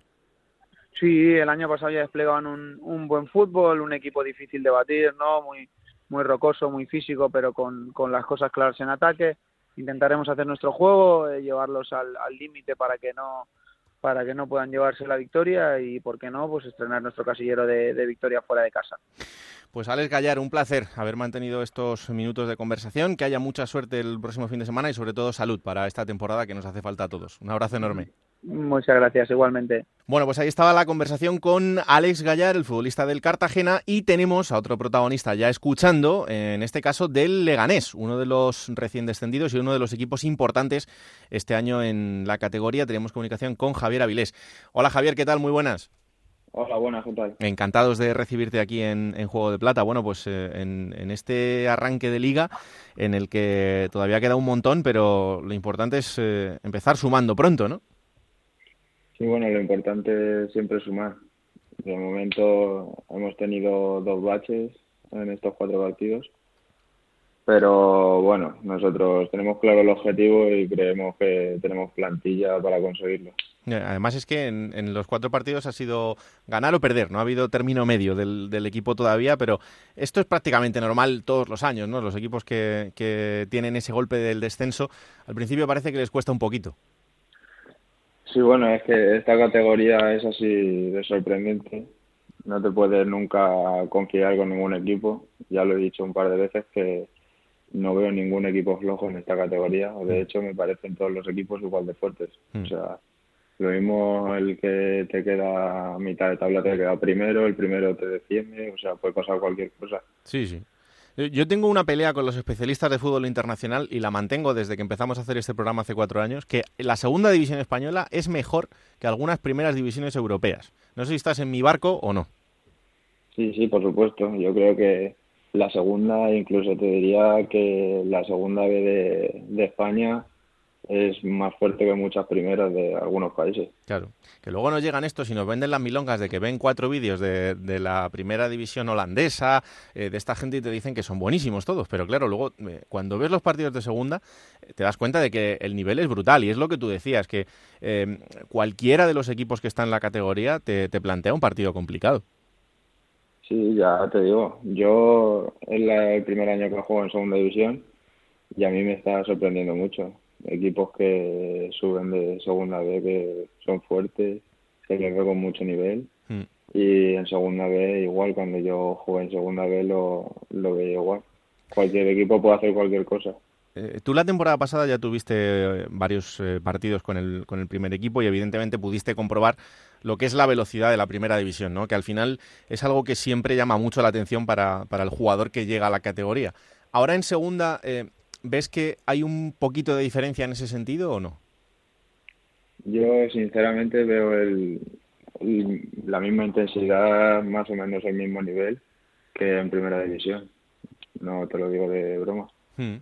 Sí, el año pasado ya desplegaban un, un buen fútbol, un equipo difícil de batir, ¿no? Muy, muy rocoso, muy físico, pero con, con las cosas claras en ataque. Intentaremos hacer nuestro juego, eh, llevarlos al límite para que no para que no puedan llevarse la victoria y, ¿por qué no?, pues estrenar nuestro casillero de, de victoria fuera de casa. Pues Alex Gallar, un placer haber mantenido estos minutos de conversación, que haya mucha suerte el próximo fin de semana y sobre todo salud para esta temporada que nos hace falta a todos. Un abrazo enorme. Muchas gracias, igualmente. Bueno, pues ahí estaba la conversación con Alex Gallar, el futbolista del Cartagena, y tenemos a otro protagonista ya escuchando, en este caso del Leganés, uno de los recién descendidos y uno de los equipos importantes este año en la categoría. Tenemos comunicación con Javier Avilés. Hola Javier, ¿qué tal? Muy buenas. Hola, buenas, ¿qué tal? Encantados de recibirte aquí en, Juego de Plata. Bueno, pues eh, en, este arranque de liga en el que todavía queda un montón, pero lo importante es eh, empezar sumando pronto, ¿no? Sí, bueno, lo importante es siempre sumar. De momento hemos tenido dos baches en estos cuatro partidos, pero bueno, nosotros tenemos claro el objetivo y creemos que tenemos plantilla para conseguirlo. Además es que en, los cuatro partidos ha sido ganar o perder, no ha habido término medio del, equipo todavía, pero esto es prácticamente normal todos los años, ¿no? Los equipos que, que tienen ese golpe del descenso, al principio parece que les cuesta un poquito. Sí, bueno, es que esta categoría es así de sorprendente. No te puedes nunca confiar con ningún equipo. Ya lo he dicho un par de veces que no veo ningún equipo flojo en esta categoría. De mm. hecho, me parecen todos los equipos igual de fuertes. O mm. sea, lo mismo el que te queda a mitad de tabla te queda primero, el primero te defiende. O sea, puede pasar cualquier cosa. Sí, sí. Yo tengo una pelea con los especialistas de fútbol internacional y la mantengo desde que empezamos a hacer este programa hace cuatro años, que la segunda división española es mejor que algunas primeras divisiones europeas. No sé si estás en mi barco o no. Sí, sí, por supuesto. Yo creo que la segunda, incluso te diría que la segunda B de, de España es más fuerte que muchas primeras de algunos países. Claro, que luego nos llegan estos y nos venden las milongas de que ven cuatro vídeos de, la primera división holandesa, eh, de esta gente y te dicen que son buenísimos todos, pero claro, luego eh, cuando ves los partidos de segunda eh, te das cuenta de que el nivel es brutal y es lo que tú decías, que cualquiera de los equipos que está en la categoría te, te plantea un partido complicado. Sí, ya te digo, yo es el primer año que juego en segunda división y a mí me está sorprendiendo mucho equipos que suben de segunda B que son fuertes, que les veo con mucho nivel. Hmm. Y en segunda B igual, cuando yo jugué en segunda B lo, lo veía igual. Cualquier equipo puede hacer cualquier cosa. Eh, tú la temporada pasada ya tuviste eh, varios eh, partidos con el, con el primer equipo y evidentemente pudiste comprobar lo que es la velocidad de la primera división, ¿no? que al final es algo que siempre llama mucho la atención para, para el jugador que llega a la categoría. Ahora en segunda, ¿Ves que hay un poquito de diferencia en ese sentido o no? Yo sinceramente veo el, la misma intensidad, más o menos el mismo nivel que en primera división. No te lo digo de broma. Hmm.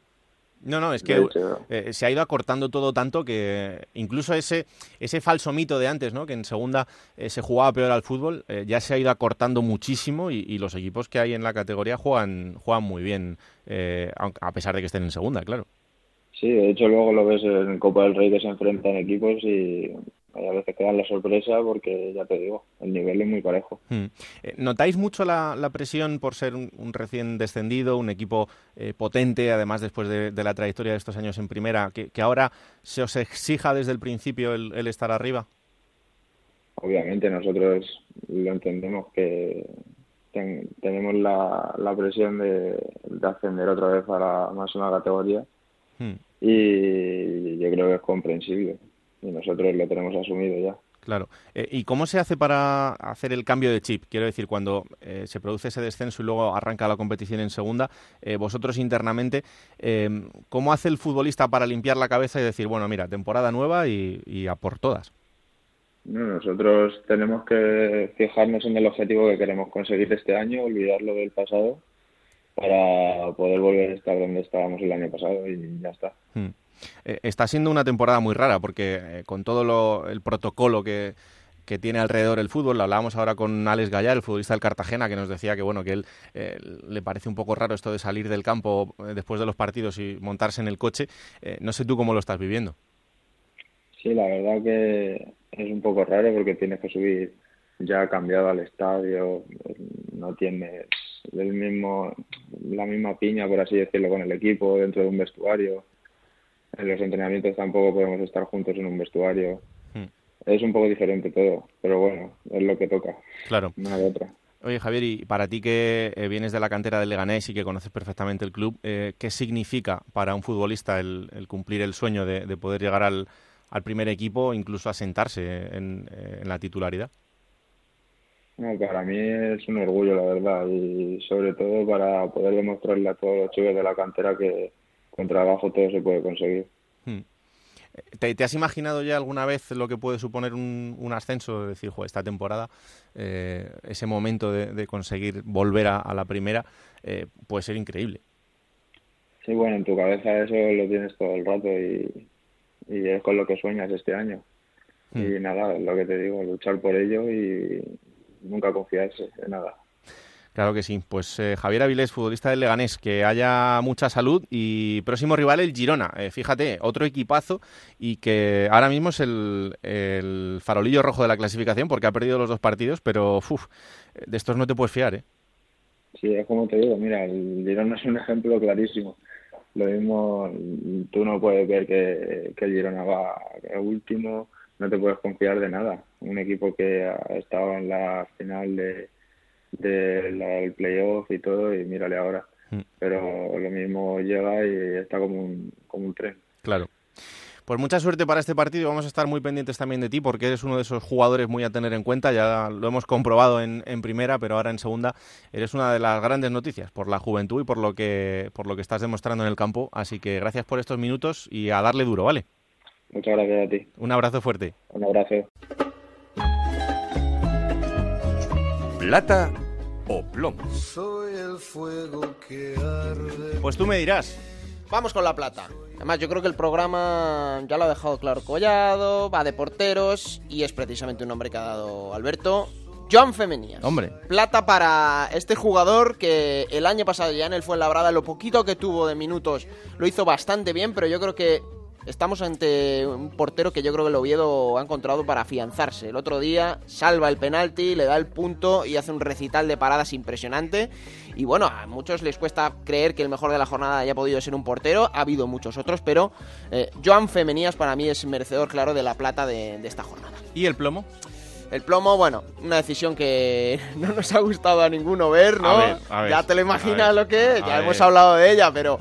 No, no, es que eh, se ha ido acortando todo tanto que incluso ese, ese falso mito de antes, ¿no? que en segunda eh, se jugaba peor al fútbol, eh, ya se ha ido acortando muchísimo y, los equipos que hay en la categoría juegan, juegan muy bien, a pesar de que estén en segunda, claro. Sí, de hecho luego lo ves en Copa del Rey que se enfrentan equipos y a veces quedan la sorpresa porque, ya te digo, el nivel es muy parejo. Hmm. Eh, ¿Notáis mucho la, presión por ser un, recién descendido, un equipo eh, potente, además después de, la trayectoria de estos años en primera, que, ahora se os exija desde el principio el, estar arriba? Obviamente nosotros lo entendemos que tenemos la, presión de, ascender otra vez a la máxima categoría hmm. y yo creo que es comprensible y nosotros lo tenemos asumido ya. Claro. Eh, ¿Y cómo se hace para hacer el cambio de chip? Quiero decir, cuando eh, se produce ese descenso y luego arranca la competición en segunda, eh, vosotros internamente, ¿cómo hace el futbolista para limpiar la cabeza y decir, bueno, mira, temporada nueva y, a por todas? nosotros tenemos que fijarnos en el objetivo que queremos conseguir este año, olvidarlo del pasado para poder volver a estar donde estábamos el año pasado y ya está. Hmm. Eh, está siendo una temporada muy rara porque eh, con todo el protocolo que, tiene alrededor el fútbol. Lo hablábamos ahora con Alex Gallar, el futbolista del Cartagena, que nos decía que bueno que él eh, le parece un poco raro esto de salir del campo después de los partidos y montarse en el coche. no sé tú cómo lo estás viviendo. Sí, la verdad que es un poco raro porque tienes que subir ya cambiado al estadio, no tienes el mismo la misma piña por así decirlo con el equipo dentro de un vestuario en los entrenamientos tampoco podemos estar juntos en un vestuario. Hmm. Es un poco diferente todo, pero bueno, es lo que toca. Claro. Una de otra. Oye, Javier, y para ti que eh, vienes de la cantera del Leganés y que conoces perfectamente el club, eh, ¿qué significa para un futbolista el, cumplir el sueño de, poder llegar al, al primer equipo, incluso a sentarse en, en la titularidad. No, para mí es un orgullo, la verdad, y sobre todo para poder demostrarle a todos los chicos de la cantera que con trabajo todo se puede conseguir. Hmm. ¿Te, has imaginado ya alguna vez lo que puede suponer un, ascenso? Es decir, esta temporada, eh, ese momento de, conseguir volver a, la primera, eh, puede ser increíble. Sí, bueno, en tu cabeza eso lo tienes todo el rato y, es con lo que sueñas este año. Y hmm. nada, lo que te digo, luchar por ello y nunca confiarse en nada. Claro que sí. Pues eh, Javier Avilés, futbolista del Leganés, que haya mucha salud y próximo rival el Girona. Eh, fíjate, otro equipazo y que ahora mismo es el, farolillo rojo de la clasificación porque ha perdido los dos partidos, pero uf, de estos no te puedes fiar, ¿eh? Sí, es como te digo, mira, el Girona es un ejemplo clarísimo. Lo mismo, tú no puedes ver que, que el Girona va último, no te puedes confiar de nada. Un equipo que ha estado en la final de del playoff y todo, y mírale ahora. Mm. Pero lo mismo llega y está como un, como un tren. Claro. Pues mucha suerte para este partido. Vamos a estar muy pendientes también de ti porque eres uno de esos jugadores muy a tener en cuenta. Ya lo hemos comprobado en, en, primera, pero ahora en segunda eres una de las grandes noticias por la juventud y por lo que por lo que estás demostrando en el campo. Así que gracias por estos minutos y a darle duro, ¿vale? Muchas gracias a ti. Un abrazo fuerte. Un abrazo. Plata o plomo. Soy el fuego que arde. Pues tú me dirás. Vamos con la plata. Además, yo creo que el programa ya lo ha dejado claro Collado, va de porteros y es precisamente un nombre que ha dado Alberto. Joan Femenías. Hombre. Plata para este jugador que el año pasado ya en el Fuenlabrada, lo poquito que tuvo de minutos, lo hizo bastante bien, pero yo creo que estamos ante un portero que yo creo que el Oviedo ha encontrado para afianzarse. El otro día salva el penalti, le da el punto y hace un recital de paradas impresionante. Y bueno, a muchos les cuesta creer que el mejor de la jornada haya podido ser un portero. Ha habido muchos otros, pero eh, Joan Femenías para mí es merecedor, claro, de la plata de, esta jornada. ¿Y el plomo? El plomo, bueno, una decisión que no nos ha gustado a ninguno ver, ¿no? ya te lo imaginas lo que es, ya hemos hablado de ella, pero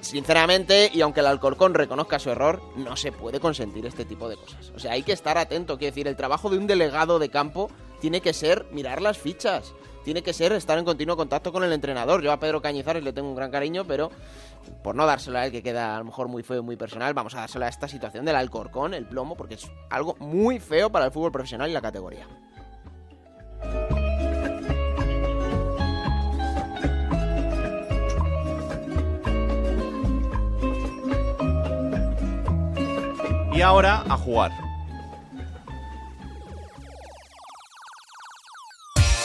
sinceramente, y aunque el Alcorcón reconozca su error, no se puede consentir este tipo de cosas. O sea, hay que estar atento, quiero decir, el trabajo de un delegado de campo tiene que ser mirar las fichas, tiene que ser estar en continuo contacto con el entrenador. Yo a Pedro Cañizares le tengo un gran cariño, pero por no dárselo a él, que queda a lo mejor muy feo y muy personal, vamos a dárselo a esta situación del Alcorcón, el plomo, porque es algo muy feo para el fútbol profesional y la categoría. Y ahora a jugar.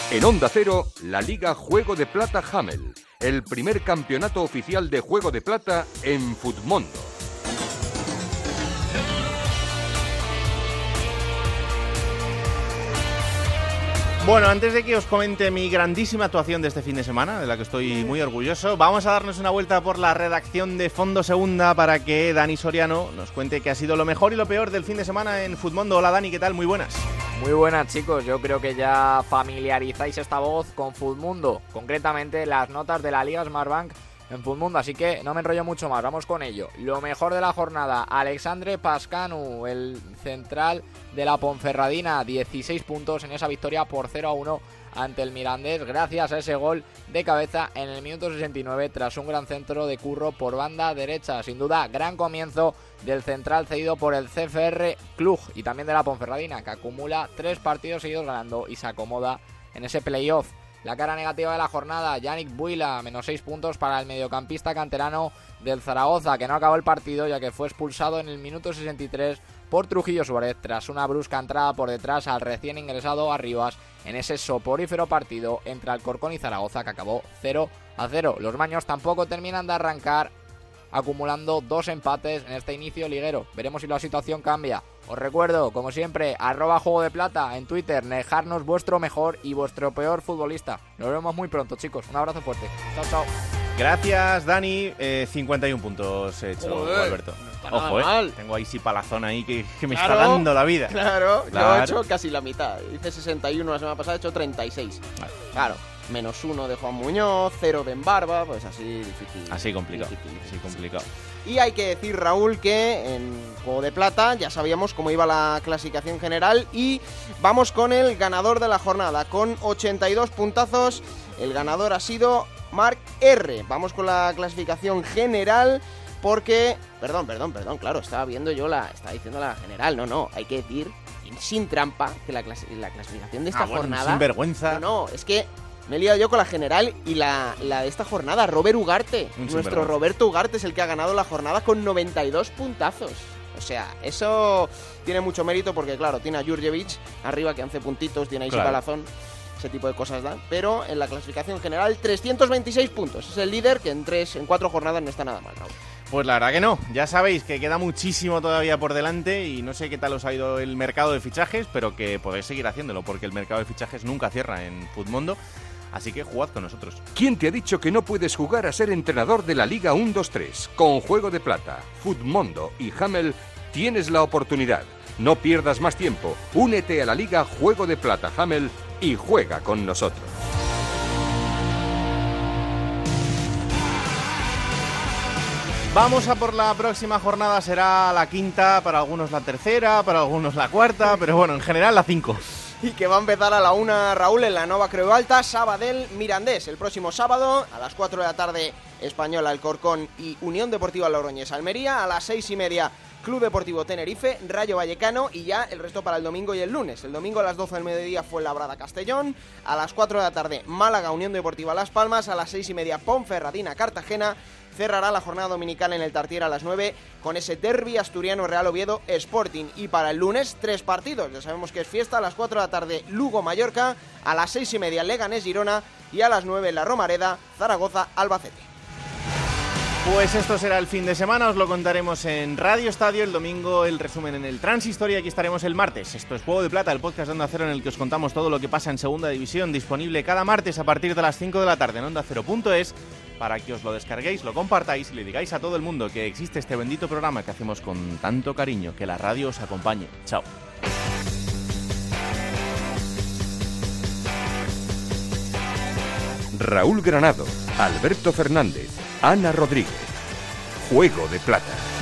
En Onda Cero, la Liga Juego de Plata Hamel, el primer campeonato oficial de Juego de Plata en Futmundo. Bueno, antes de que os comente mi grandísima actuación de este fin de semana, de la que estoy muy orgulloso, vamos a darnos una vuelta por la redacción de Fondo Segunda para que Dani Soriano nos cuente qué ha sido lo mejor y lo peor del fin de semana en Futmundo. Hola Dani, ¿qué tal? Muy buenas. Muy buenas chicos, yo creo que ya familiarizáis esta voz con Futmundo, concretamente las notas de la Liga Smartbank en Futmundo, así que no me enrollo mucho más, vamos con ello. Lo mejor de la jornada, Alexandre Pascanu, el central de la Ponferradina, 16 puntos en esa victoria por 0 a 1 ante el Mirandés, gracias a ese gol de cabeza en el minuto 69 tras un gran centro de curro por banda derecha. Sin duda, gran comienzo del central cedido por el CFR Cluj y también de la Ponferradina, que acumula tres partidos seguidos ganando y se acomoda en ese playoff. La cara negativa de la jornada, Yannick Buila, menos 6 puntos para el mediocampista canterano del Zaragoza, que no acabó el partido ya que fue expulsado en el minuto 63 por Trujillo Suárez tras una brusca entrada por detrás al recién ingresado Arribas en ese soporífero partido entre Alcorcón y Zaragoza que acabó 0 a 0. Los maños tampoco terminan de arrancar acumulando dos empates en este inicio liguero. Veremos si la situación cambia. Os recuerdo, como siempre, arroba juego de plata en Twitter, dejarnos vuestro mejor y vuestro peor futbolista. Nos vemos muy pronto, chicos. Un abrazo fuerte. Chao, chao. Gracias, Dani. 51 eh, puntos he hecho, Alberto. Ojo, eh. Tengo ahí sí palazón ahí que, me está dando la vida. Claro, yo he hecho casi la mitad. Hice 61 la semana pasada, he hecho 36. Claro. Menos uno de Juan Muñoz, cero de Embarba, pues así difícil. Así complicado. difícil, Así complicado. Y hay que decir, Raúl, que en Juego de Plata ya sabíamos cómo iba la clasificación general y vamos con el ganador de la jornada, con 82 puntazos. El ganador ha sido Mark R. Vamos con la clasificación general porque... Perdón, perdón, perdón, claro, estaba viendo yo la... Estaba diciendo la general, no, no, hay que decir sin trampa que la clasificación de esta Ah, bueno, jornada... sin vergüenza. No, no, es que me he liado yo con la general y la, la de esta jornada, Robert Ugarte. Un Nuestro. Roberto Ugarte es el que ha ganado la jornada con 92 puntazos. O sea, eso tiene mucho mérito porque, claro, tiene a Jurjevic arriba que 11 puntitos, tiene a Isi Claro. Palazón, ese tipo de cosas dan. Pero en la clasificación general, 326 puntos. Es el líder que en, tres, en cuatro jornadas no está nada mal, Raúl. Pues la verdad que no. Ya sabéis que queda muchísimo todavía por delante y no sé qué tal os ha ido el mercado de fichajes, pero que podéis seguir haciéndolo porque el mercado de fichajes nunca cierra en Futmundo. Así que jugad con nosotros. ¿Quién te ha dicho que no puedes jugar a ser entrenador de la Liga 1-2-3? Con Juego de Plata, Futmundo y Hamel tienes la oportunidad. No pierdas más tiempo. Únete a la Liga Juego de Plata Hamel y juega con nosotros. Vamos a por la próxima jornada, será la quinta, para algunos la tercera, para algunos la cuarta, pero bueno, en general la cinco. Y que va a empezar a la una, Raúl, en la Nova Creu Alta, Sabadell Mirandés. El próximo sábado, a las 4 de la tarde, Español Alcorcón y Unión Deportiva Logroñés Almería. A las seis y media, Club Deportivo Tenerife, Rayo Vallecano y ya el resto para el domingo y el lunes. El domingo a las 12 del mediodía fue Labrada Castellón. A las 4 de la tarde, Málaga Unión Deportiva Las Palmas. A las seis y media, Ponferradina Cartagena. Cerrará la jornada dominical en el Tartier a las 9 con ese derby asturiano Real Oviedo Sporting. Y para el lunes, tres partidos. Ya sabemos que es fiesta. A las 4 de la tarde, Lugo Mallorca. A las seis y media, Leganés Girona. Y a las 9, La Romareda, Zaragoza Albacete. Pues esto será el fin de semana, os lo contaremos en Radio Estadio, el domingo el resumen en el Transistor y aquí estaremos el martes. Esto es Juego de Plata, el podcast de Onda Cero en el que os contamos todo lo que pasa en Segunda División, disponible cada martes a partir de las 5 de la tarde en Onda Cero.es para que os lo descarguéis, lo compartáis y le digáis a todo el mundo que existe este bendito programa que hacemos con tanto cariño. Que la radio os acompañe. Chao. Raúl Granado, Alberto Fernández, Ana Rodríguez. Juego de Plata.